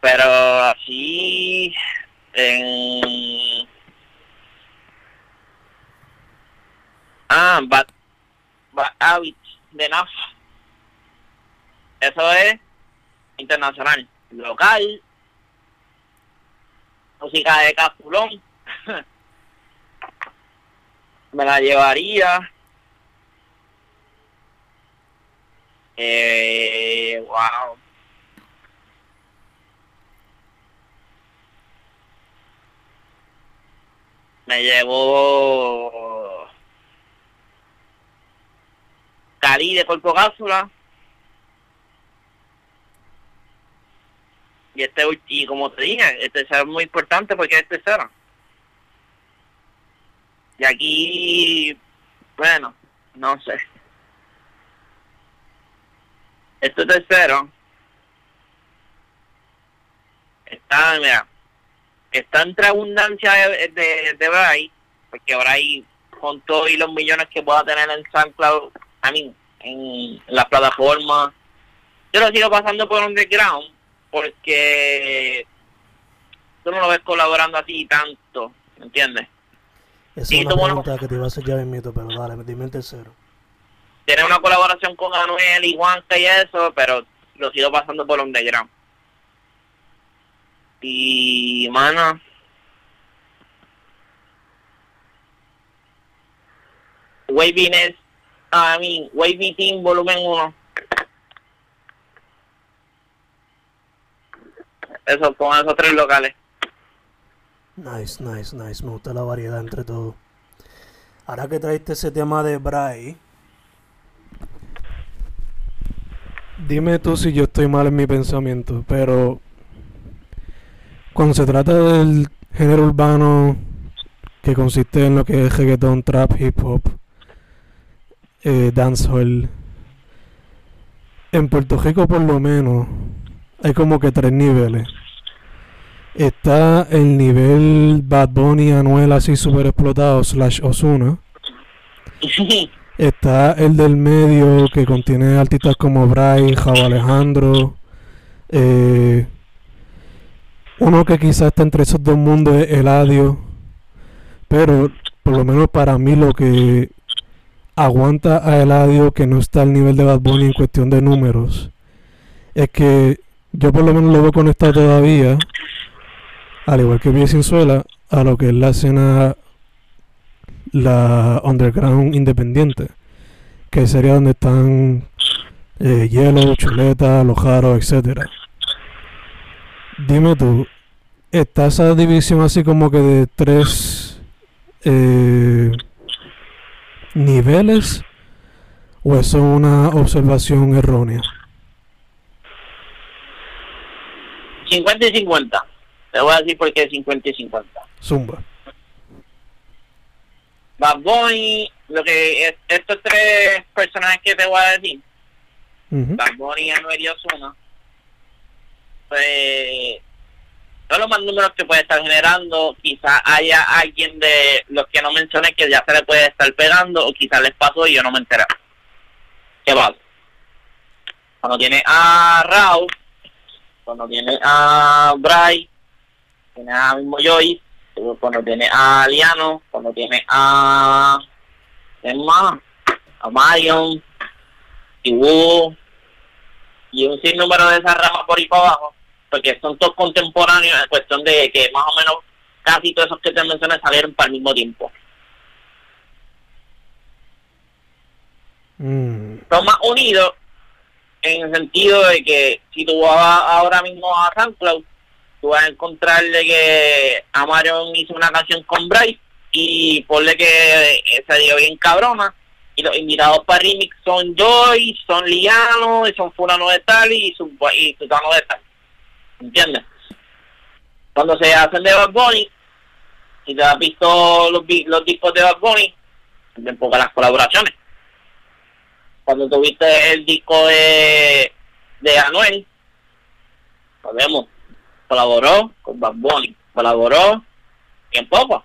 pero así, en... Ah, Bad, Bad Habits de NAF. Eso es internacional. Local, música de Capulón. [LAUGHS] Me la llevaría. Eh, wow. Me llevó Cali de Corpo Cápsula. Y este y como te dije, este tercero es muy importante porque es tercero. Y aquí, bueno, no sé. Este tercero está, mira, está entre abundancia de, de, de Bray, porque Bray con todos y los millones que pueda tener en SoundCloud, a mí, en la plataforma, yo lo sigo pasando por underground, porque tú no lo ves colaborando así tanto, ¿me entiendes? Esa Sí, es una bueno. que te iba a hacer ya mito, pero dale, dime el tercero. Tiene una colaboración con Anuel y Juanca y eso, pero lo sigo pasando por underground. Y, mano, Waviness, a mí, Wavy Team volumen 1. Eso, con esos tres locales. Nice, nice, nice. Me gusta la variedad entre todos. Ahora que traiste ese tema de Bray. Dime tú si yo estoy mal en mi pensamiento, pero cuando se trata del género urbano que consiste en lo que es reggaeton, trap, hip hop, eh, dancehall, en Puerto Rico por lo menos hay como que tres niveles. Está el nivel Bad Bunny, Anuel así super explotado, slash Osuna. Está el del medio que contiene artistas como Bray, Jao Alejandro. eh, uno que quizás está entre esos dos mundos es Eladio. Pero por lo menos para mí lo que aguanta a Eladio que no está al nivel de Bad Bunny en cuestión de números es que yo por lo menos lo veo conectado todavía al igual que Pie Sinzuela, a lo que es la escena, la underground independiente, que sería donde están eh, Yellow, Chuleta, Los Jaros, etcétera. Dime tú, ¿está esa división así como que de tres eh, niveles? ¿O eso es una observación errónea? 50 y 50. Te voy a decir por qué 50 y 50. Zumba. Bad Bunny, lo que es, estos tres personajes que te voy a decir, Ujú. Bad Bunny, Anuel y Ozuna, pues son los más números que puede estar generando. Quizás haya alguien de los que no mencioné que ya se le puede estar pegando, o quizás les pasó y yo no me enteré. ¿Qué pasa? Cuando tiene a Raúl, cuando tiene a Bray, tiene a mismo Joyce, cuando tiene a Liano, cuando tiene a. Emma, a Marion, y y un sinnúmero de esas ramas por ahí para abajo, porque son todos contemporáneos en cuestión de que más o menos casi todos esos que te mencioné salieron para el mismo tiempo. Mm. Son más unidos en el sentido de que si tú vas ahora mismo a SoundCloud, tú vas a encontrarle que Amarion hizo una canción con Bryce y ponle que se dio bien cabrona y los invitados para remix son Joy, son Liano, y son Fulano de tal y, su, y Tutano de tal. Cuando se hacen de Bad Bunny, si te has visto los, los discos de Bad Bunny, bien pocas las colaboraciones. Cuando tuviste el disco de, de Anuel, lo vemos, colaboró con Bad Bunny, colaboró bien poco.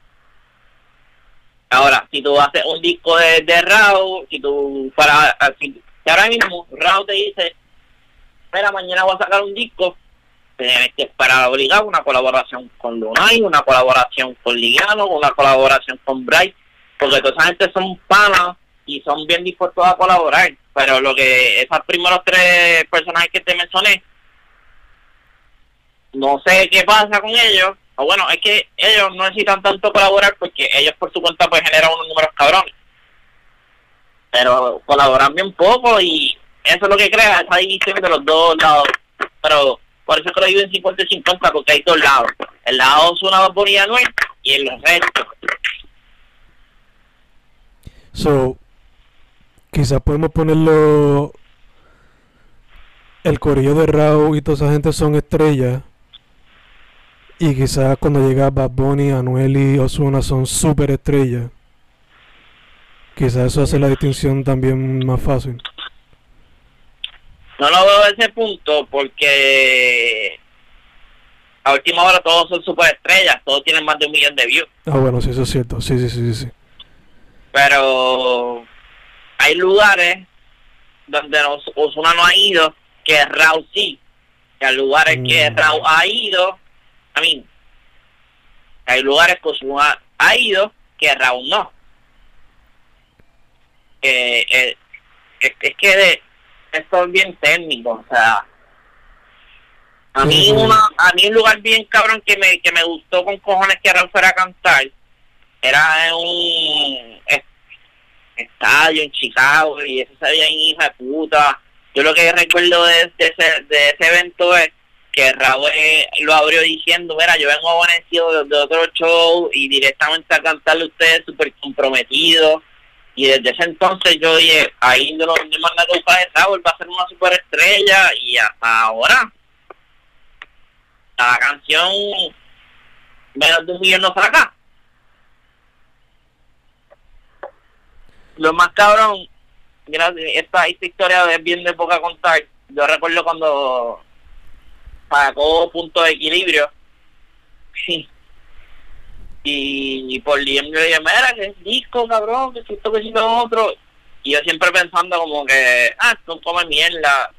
Ahora, si tú haces un disco de, de Raúl, si tú para si ahora mismo Raúl te dice, mira, mañana voy a sacar un disco, tienes que esperar obligado una colaboración con Lunay, una colaboración con Ligano, una colaboración con Bryce, porque toda esa gente son panas y son bien dispuestos a colaborar, pero lo que esos primeros tres personajes que te mencioné, no sé qué pasa con ellos, o bueno, es que ellos no necesitan tanto colaborar porque ellos por su cuenta pues generan unos números cabrones. Pero colaboran bien poco y eso es lo que crea esa división de los dos lados. Pero por eso que en 50 y 50 porque hay dos lados. El lado es una bonita Anuel y el resto. So, quizás podemos ponerlo. El corillo de Raúl y toda esa gente son estrellas. Y quizás cuando llega Bad Bunny, Anuel y Ozuna son super estrellas. Quizás eso hace la distinción también más fácil. No lo veo de ese punto porque a última hora todos son superestrellas, todos tienen más de un millón de views. Ah, bueno, sí, eso es cierto. Sí, sí, sí, sí. pero hay lugares donde Os- Ozuna no ha ido que Raúl sí que hay lugares que Mm. Raúl ha ido a mí hay lugares que Ozuna ha ido que Raúl no Eh, eh, es, es que de, esto es bien técnico o sea a mí una a mí un lugar bien cabrón que me que me gustó con cojones que Raúl fuera a cantar era en un es- estadio en Chicago y eso se veía en hija de puta. Yo lo que recuerdo de, de ese, de ese evento es que Raúl eh, lo abrió diciendo, mira, yo vengo amanecido de, de otro show y directamente a cantarle a ustedes súper comprometido. Y desde ese entonces yo dije, ahí no lo que buscar de Raúl, va a ser una superestrella y hasta ahora la canción menos de un millón no saca. Lo más cabrón, esta, esta historia es bien de poca contar. Yo recuerdo cuando sacó punto de equilibrio. [LAUGHS] Sí. Y, por DM yo dije, mira, que es disco, cabrón, que si esto, que si lo otro. Y yo siempre pensando como que, ah, esto come mierda.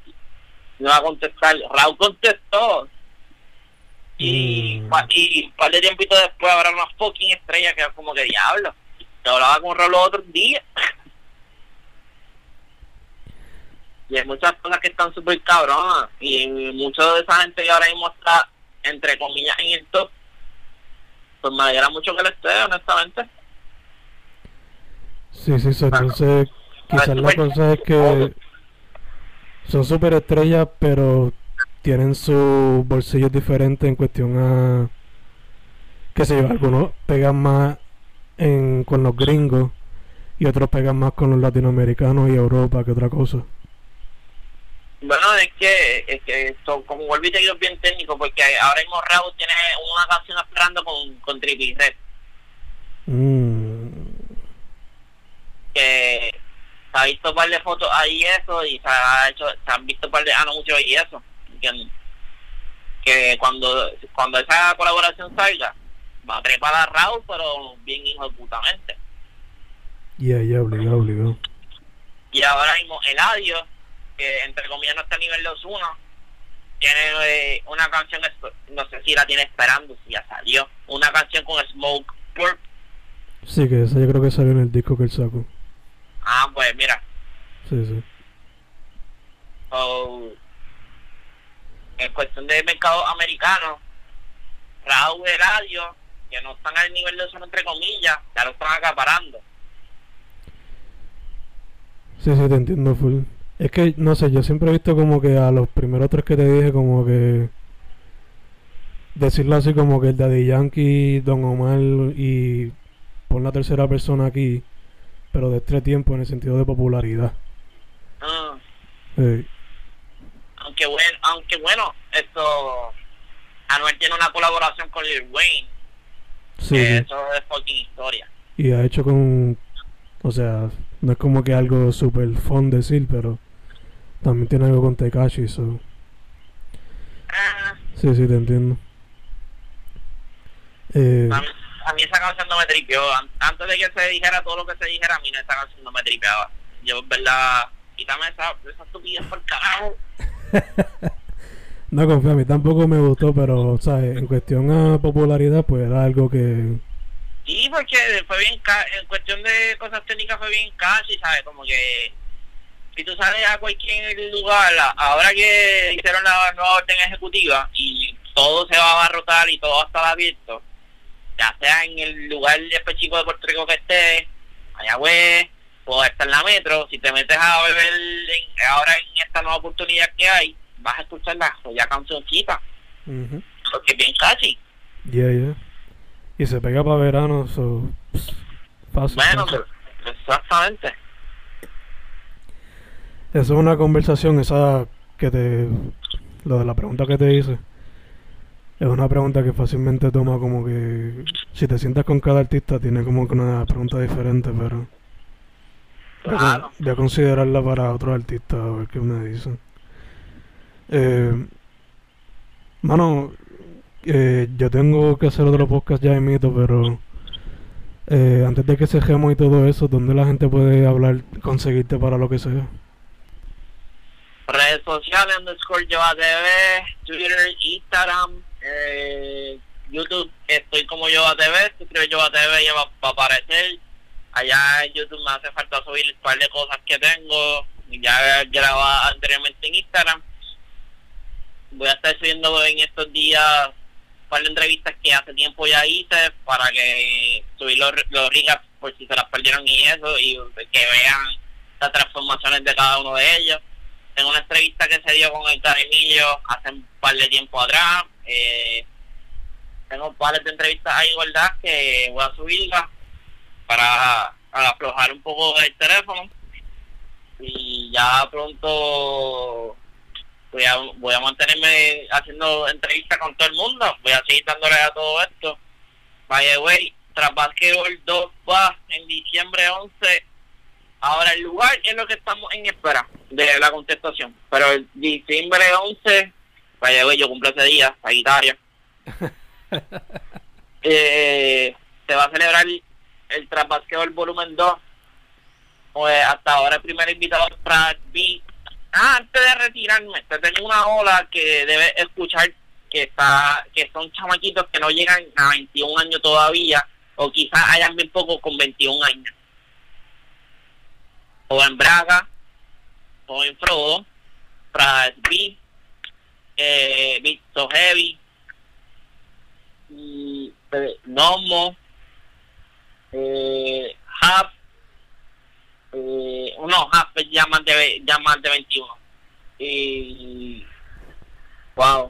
No va a contestar. Raúl contestó. Y, Mm. y, un par de tiempito después habrá una fucking estrella que como que diablo. Yo hablaba con Raúl los otros días. Y hay muchas cosas que están súper cabronas. Y mucha de esa gente que ahora mismo está, entre comillas, en el top, pues me alegra mucho que lo esté, honestamente. Sí, sí, sí. Entonces, quizás la cosa es que son super estrellas, pero tienen sus bolsillos diferentes en cuestión a. qué sé yo, algunos pegan más en, con los gringos y otros pegan más con los latinoamericanos y Europa que otra cosa. Bueno, es que, es que esto, como vuelvo y te digo, bien técnico, porque ahora mismo Raúl tiene una canción esperando con, con Triple Red, Mm, que se ha visto un par de fotos ahí y eso, y se, ha hecho, se han visto un par de anuncios y eso, ¿entiendes? que cuando, cuando esa colaboración salga, va a trepar a Raúl, pero bien hijo de putamente. Ya, ya, obligado, obligado. Y ahora mismo Eladio, que entre comillas no está a nivel 2-1, tiene eh, una canción, no sé si la tiene esperando, si ya salió, una canción con Smoke Purp. Sí, que esa yo creo que salió en el disco que él sacó. Ah, pues mira. Sí, sí. So, en cuestión de mercado americano, Raúl Eladio, que no están al nivel de eso entre comillas, ya lo están acaparando. Sí, sí, te entiendo full. Es que, no sé, yo siempre he visto como que a los primeros tres que te dije, como que. Decirlo así, como que el Daddy Yankee, Don Omar y. Pon la tercera persona aquí, pero de este tiempo en el sentido de popularidad. Ah, Sí. aunque bueno, aunque bueno, esto Anuel tiene una colaboración con Lil Wayne, Sí, que eso es fucking historia. Y ha hecho con. O sea, no es como que algo super fun decir, pero. También tiene algo con Tekashi, so. Ah, Sí, sí, te entiendo. Eh, a, mí, a mí esa canción no me tripeó. An- Antes de que se dijera todo lo que se dijera, a mí esa canción no me tripeaba. Yo, en verdad, quítame esa, esa estupidez por carajo. [LAUGHS] no confío, a mí tampoco me gustó, pero, ¿sabes? En cuestión a popularidad, pues era algo que. Sí, porque fue bien, ca- en cuestión de cosas técnicas fue bien casi, ¿sabes? Como que si tú sales a cualquier lugar, ahora que hicieron la nueva orden ejecutiva y todo se va a abarrotar y todo va a estar abierto, ya sea en el lugar específico de Puerto Rico que esté, Mayagüez, o estar en la metro, si te metes a beber en- ahora en esta nueva oportunidad que hay, vas a escuchar la joya cancioncita, Ujú. porque es bien casi. Yeah, yeah. Y se pega para verano, so. pss, Fácil. Bueno, exactamente. Eso es una conversación, esa que te. Lo de la pregunta que te hice. Es una pregunta que fácilmente toma como que. Si te sientas con cada artista, tiene como que una pregunta diferente, pero. Claro. voy a considerarla para otros artistas, a ver qué me dicen. Eh, mano, eh, yo tengo que hacer otro podcast ya mito, pero. eh, antes de que cejemos y todo eso, ¿dónde la gente puede hablar, conseguirte para lo que sea? Redes sociales, underscore Lleva TV, Twitter, Instagram, eh, YouTube, estoy como Lleva TV, si escribes Lleva TV ya va, va a aparecer. Allá en YouTube me hace falta subir un par de cosas que tengo, ya grababa anteriormente en Instagram. Voy a estar subiendo en estos días un par de entrevistas que hace tiempo ya hice para que subir los, los recaps por si se las perdieron y eso, y que vean las transformaciones de cada uno de ellos tengo una entrevista que se dio con el Carimillo hace un par de tiempo atrás. Eh, tengo un par de entrevistas ahí guardadas que voy a subirlas para, para aflojar un poco el teléfono. Y ya pronto voy a, voy a mantenerme haciendo entrevistas con todo el mundo. Voy a seguir dándole a todo esto. By the way, tras Basketball 2 va en diciembre 11 Ahora, el lugar es lo que estamos en espera de la contestación. Pero el diciembre 11, vaya, yo cumplo ese día, Sagitario. [LAUGHS] eh, se va a celebrar el Trasbasqueo volumen 2. Pues hasta ahora el primer invitado es Brad B. Ah, antes de retirarme, te tengo una ola que debes escuchar que está que son chamaquitos que no llegan a 21 años todavía o quizás hayan bien poco con 21 años o en Braga, o en Frodo, B, eh, So Heavy, eh, Nomo, eh, Half, eh, no, es ya más de, ya más de 21. Y, wow.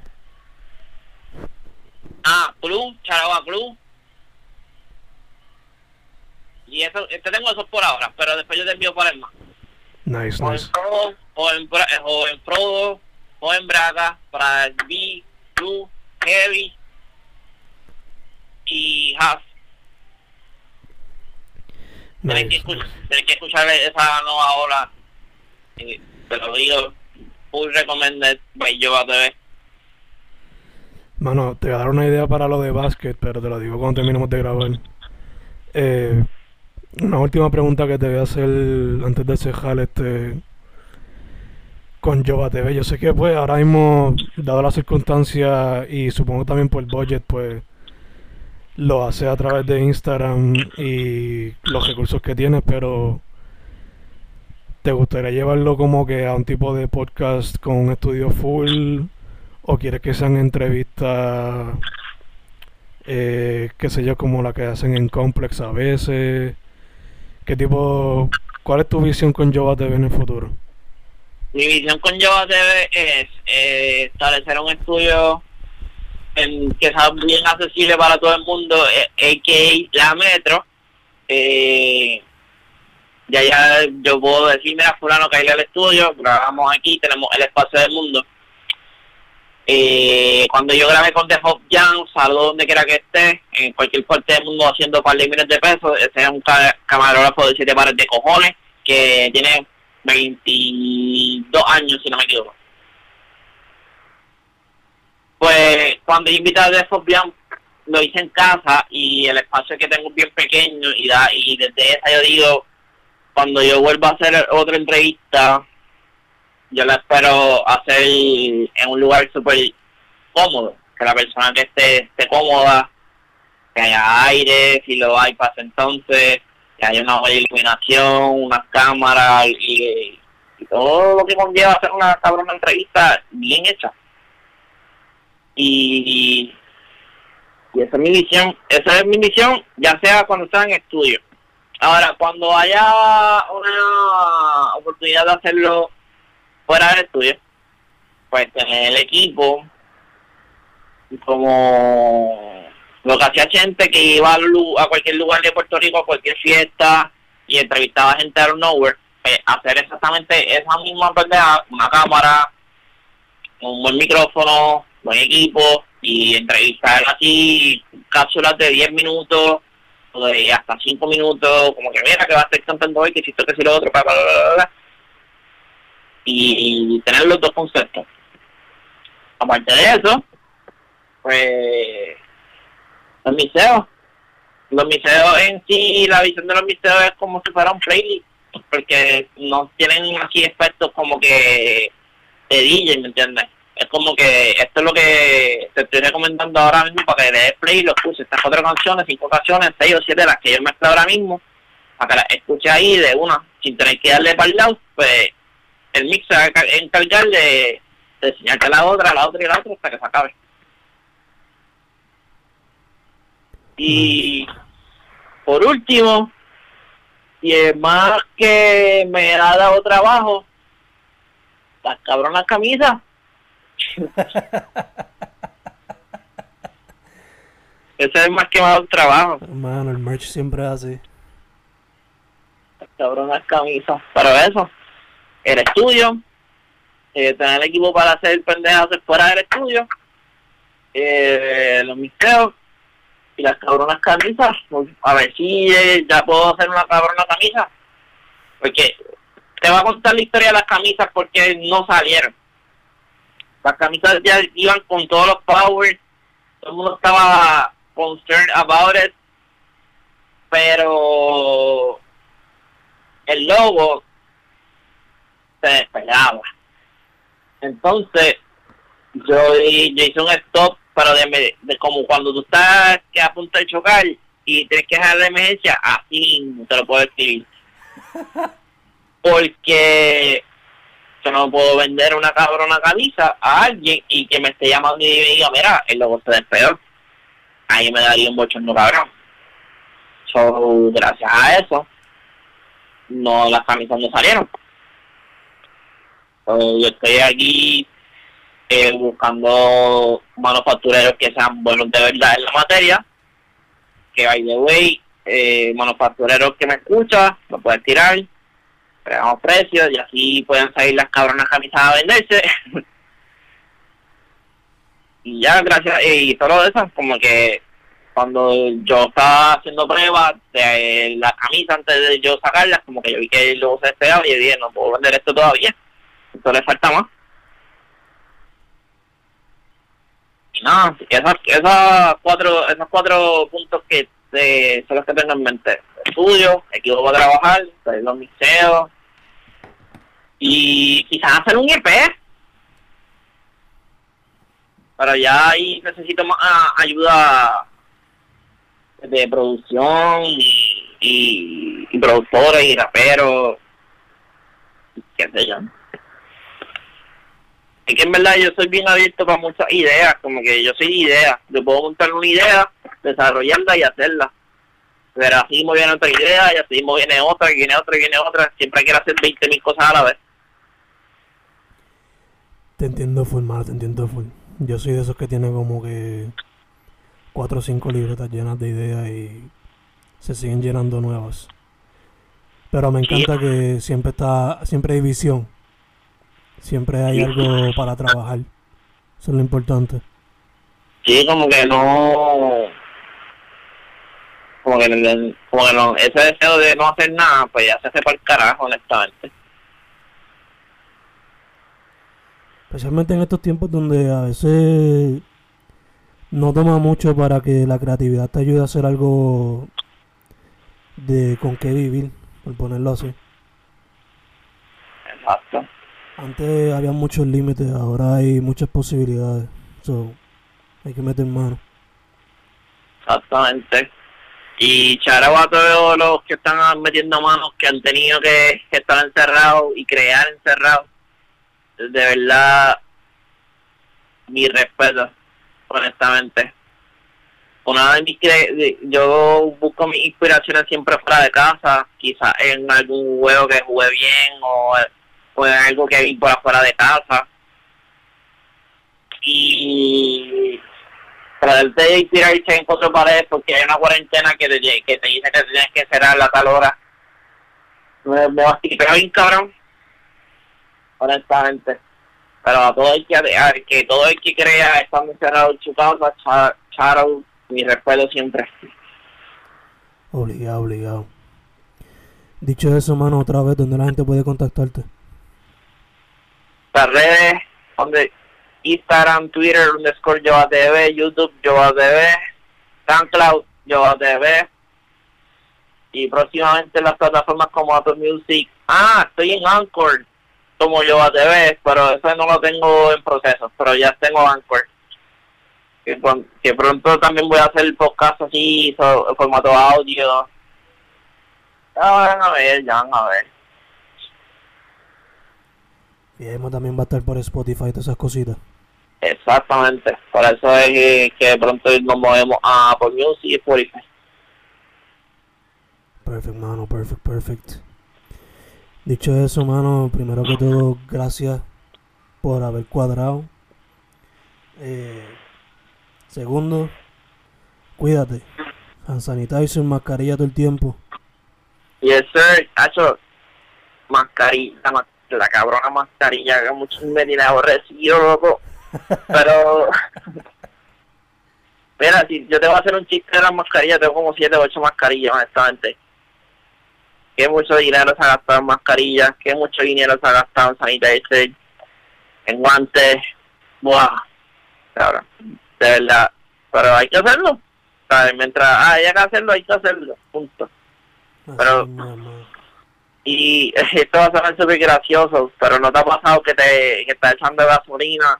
Ah, Blue, Charaba Blue. Y eso, te tengo esos por ahora, pero después yo te envío por el más. Nice, O en nice. O en, Bra- eh, o en Frodo, o en Braga, para B, Blue, Heavy y Half. Tienes que, escuchar, que esa nueva ola. Eh, te lo digo, full recommended by Yoba TV. Mano, te voy a dar una idea para lo de básquet, pero te lo digo cuando terminemos de grabar. Eh, una última pregunta que te voy a hacer antes de cerrar este con Jova TV. Yo sé que pues ahora mismo, dado las circunstancias y supongo también por el budget, pues lo hace a través de Instagram y los recursos que tienes, pero ¿te gustaría llevarlo como que a un tipo de podcast con un estudio full? ¿O quieres que sean entrevistas, eh, qué sé yo, como la que hacen en Complex a veces? ¿Qué tipo, cuál es tu visión con Jova TV en el futuro? Mi visión con Jova TV es eh, establecer un estudio que sea bien accesible para todo el mundo, eh, la Metro. Eh, ya ya yo puedo decir, mira, fulano, que al estudio, grabamos aquí, tenemos el espacio del mundo. Eh, cuando yo grabé con The Hop Jam, salgo donde quiera que esté, en cualquier parte del mundo haciendo un par de miles de pesos, ese es un camarógrafo de siete pares de cojones, que tiene 22 años, si no me equivoco. Pues cuando yo invité a The Hop Jam, lo hice en casa y el espacio que tengo es bien pequeño y, da, y desde esa yo digo, cuando yo vuelva a hacer otra entrevista, yo la espero hacer en un lugar súper cómodo, que la persona que esté, esté cómoda, que haya aire, si lo hay pasa entonces, que haya una iluminación, unas cámaras y, todo lo que conlleva hacer una cabrona entrevista bien hecha. Y, esa es mi visión, esa es mi visión, ya sea cuando está en estudio. Ahora, cuando haya una oportunidad de hacerlo fuera del estudio, pues tener el equipo, como lo que hacía gente que iba a, cualquier lugar de Puerto Rico, a cualquier fiesta, y entrevistaba gente of nowhere, pues hacer exactamente esa misma pendeja, una cámara, un buen micrófono, buen equipo, y entrevistar así cápsulas de 10 minutos, o de hasta 5 minutos, como que mira que va a estar cantando hoy, que si que si lo otro, bla, bla, bla, bla, y tener los dos conceptos. Aparte de eso, pues los museos. Los museos en sí, la visión de los museos es como si fuera un playlist, porque no tienen así efectos como que de DJ, ¿me entiendes? Es como que esto es lo que te estoy recomendando ahora mismo para que le des play y lo escuches. Estas cuatro canciones, cinco canciones, seis o siete las que yo mezclo ahora mismo, para que las escuches ahí de una, sin tener que darle para el lado, pues el mix se va a encargar de, de enseñarte la otra, la otra y la otra hasta que se acabe. Y por último, y es más que me ha dado trabajo, las cabronas camisas. [LAUGHS] Ese es más que me ha dado trabajo. Hermano, el merch siempre es así. Las cabronas camisas. Pero eso, el estudio, eh, tener el equipo para hacer pendejas fuera del estudio, eh, los misterios y las cabronas camisas. A ver si eh, ya puedo hacer una cabrona camisa. Porque te va a contar la historia de las camisas porque no salieron. Las camisas ya iban con todos los powers. Todo el mundo estaba concerned about it. Pero el logo se despegaba. Entonces, yo, yo hice un stop, pero de, de, como cuando tú estás que a punto de chocar y tienes que dejar la emergencia, así te lo puedo escribir. [LAUGHS] Porque yo no puedo vender una cabrona camisa a alguien y que me esté llamando y me diga, mira, el logo se despegó. Ahí me daría un bochorno cabrón. So, gracias a eso, no las camisas no salieron yo estoy aquí eh, buscando manufactureros que sean buenos de verdad en la materia. Que, by the way, eh, manufactureros que me escuchan, lo pueden tirar, pegamos precios y así pueden salir las cabronas camisas a venderse. [LAUGHS] y ya, gracias, y solo eso, como que cuando yo estaba haciendo pruebas de la camisa antes de yo sacarlas, como que yo vi que luego se despegaba y dije, no puedo vender esto todavía. Esto le falta más. no, esos, esos cuatro, esos cuatro puntos que eh, son los que tengo en mente. Estudio, equipo para trabajar, salir los museos y quizás hacer un EP. Pero ya ahí necesito más ah, ayuda de producción y, y, y productores y raperos, qué sé yo. Es que en verdad yo soy bien abierto para muchas ideas, como que yo soy de ideas. Yo puedo montar una idea, desarrollarla y hacerla. Pero así mismo viene otra idea y así mismo viene otra, y viene otra, y viene otra. Siempre quiero hacer 20.000 cosas a la vez. Te entiendo full, mano, te entiendo full. Yo soy de esos que tienen como que cuatro o cinco libretas llenas de ideas y se siguen llenando nuevas. Pero me encanta que siempre está, siempre hay visión. Siempre hay algo para trabajar. Eso es lo importante. Sí, como que no... Como que, como que no, ese deseo de no hacer nada, pues ya se hace para el carajo, honestamente. Especialmente en estos tiempos donde a veces no toma mucho para que la creatividad te ayude a hacer algo de con qué vivir, por ponerlo así. Exacto. Antes había muchos límites, ahora hay muchas posibilidades. So, hay que meter mano. Exactamente. Y charao a todos los que están metiendo manos, que han tenido que, que estar encerrados y crear encerrados. De verdad, mi respeto, honestamente. Una de mis de- yo busco mis inspiraciones siempre fuera de casa, quizás en algún juego que jugué bien o, o en algo que vi por afuera de casa. Y tratarte de inspirarse en cuatro paredes porque hay una cuarentena que te, que te dice que tienes que cerrar a tal hora. Me, me bastipeo bien cabrón, honestamente. Pero a todo el que, a que todo el que crea estando encerrado en su casa, cha- charo, mi respeto siempre. Obligado, obligado. Dicho eso, mano, otra vez, donde la gente puede contactarte. Las redes, donde Instagram, Twitter, underscore yo TV, YouTube, yo TV, SoundCloud, yo TV. Y próximamente en las plataformas como Apple Music. Ah, estoy en Anchor, como yo TV, pero eso no lo tengo en proceso, pero ya tengo Anchor. Que, pron- que pronto también voy a hacer el podcast así, so- formato audio. Ya van a ver, ya van a ver. Y Emma también va a estar por Spotify y todas esas cositas. Exactamente, por eso es que, que pronto nos movemos a Apple Music y Spotify. Perfect, mano, perfect, perfect. Dicho eso, mano, primero que todo, gracias por haber cuadrado. Eh, segundo, cuídate. Hand sanitizer, mascarilla todo el tiempo. Yes, sir, Hacho, mascarilla, la, ma- la cabrona mascarilla que muchos me tiene aborrecido, loco. [LAUGHS] Pero, mira, si yo te voy a hacer un chiste de las mascarillas, tengo como 7 o 8 mascarillas, honestamente. Que mucho dinero se ha gastado en mascarillas, que mucho dinero se ha gastado en sanitizer, en guantes. Buah, cabrón, de verdad. Pero hay que hacerlo. ¿sabes? Mientras ah, haya que hacerlo, hay que hacerlo. Punto. Pero-. Y [LAUGHS] esto va a sonar súper gracioso, pero ¿no te ha pasado que te que estás echando gasolina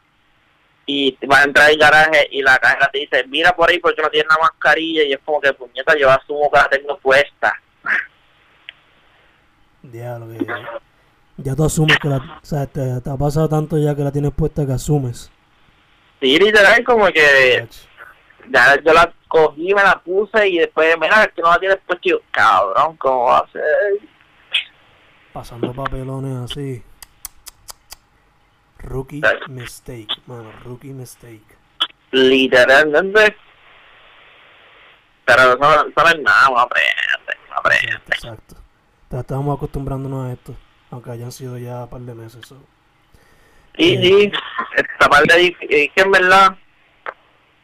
y vas a entrar al garaje y la cajera te dice, mira por ahí porque no tienes la mascarilla y es como que puñeta, yo asumo que la tengo puesta. [LAUGHS] Diablo, que ya tú asumes que la. O sea, te, te ha pasado tanto ya que la tienes puesta que asumes. Sí, literal, como que ya yo la cogí, me la puse y después, mira, que no la tienes puesta y yo, cabrón, ¿cómo va a ser? Pasando papelones así. Rookie mistake, mano, rookie mistake. Literalmente. Pero no es nada, uno aprende, aprende. Exacto. Ya estábamos acostumbrándonos a esto, aunque hayan sido ya un par de meses. so. Sí, sí, esta parte dif- es que en verdad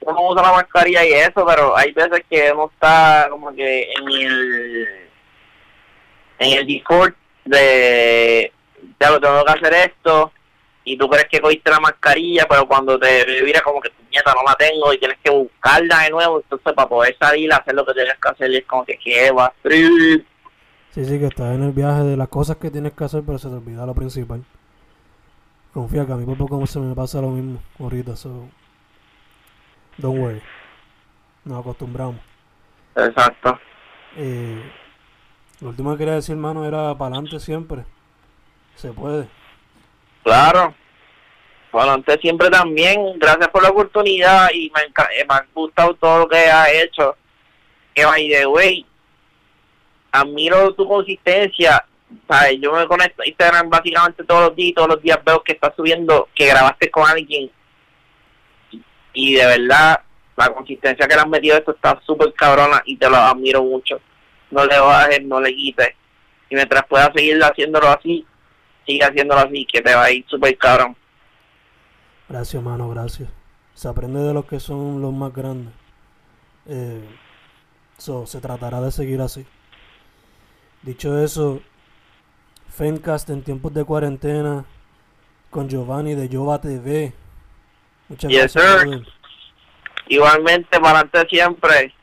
uno usa la mascarilla y eso, pero hay veces que uno está como que en el en el Discord de ya lo tengo que hacer esto y tú crees que cogiste la mascarilla, pero cuando te mira como que puñeta, no la tengo y tienes que buscarla de nuevo. Entonces, para poder salir, hacer lo que tienes que hacer, y es como que, ¿qué va? Sí, sí, que estás en el viaje de las cosas que tienes que hacer, pero se te olvida lo principal. Confía que a mí por poco se me pasa lo mismo ahorita, so. Don't worry. Nos acostumbramos. Exacto. Eh, lo último que quería decir, hermano, era para adelante siempre. Se puede. Claro. Para adelante siempre también. Gracias por la oportunidad y me, eh, me ha gustado todo lo que has hecho. Que by the way, admiro tu consistencia. ¿Sabes? Yo me conecto a Instagram básicamente todos los días todos los días veo que estás subiendo, que grabaste con alguien. Y de verdad, la consistencia que le has metido esto está súper cabrona y te lo admiro mucho. No le bajes, no le quites. Y mientras puedas seguir haciéndolo así, sigue haciéndolo así, que te va a ir súper cabrón. Gracias, hermano, gracias. Se aprende de los que son los más grandes. Eh, so, se tratará de seguir así. Dicho eso, Fencast en tiempos de cuarentena con Giovanni de Jova TV. Muchas Yes, gracias. sir. Igualmente, para adelante siempre.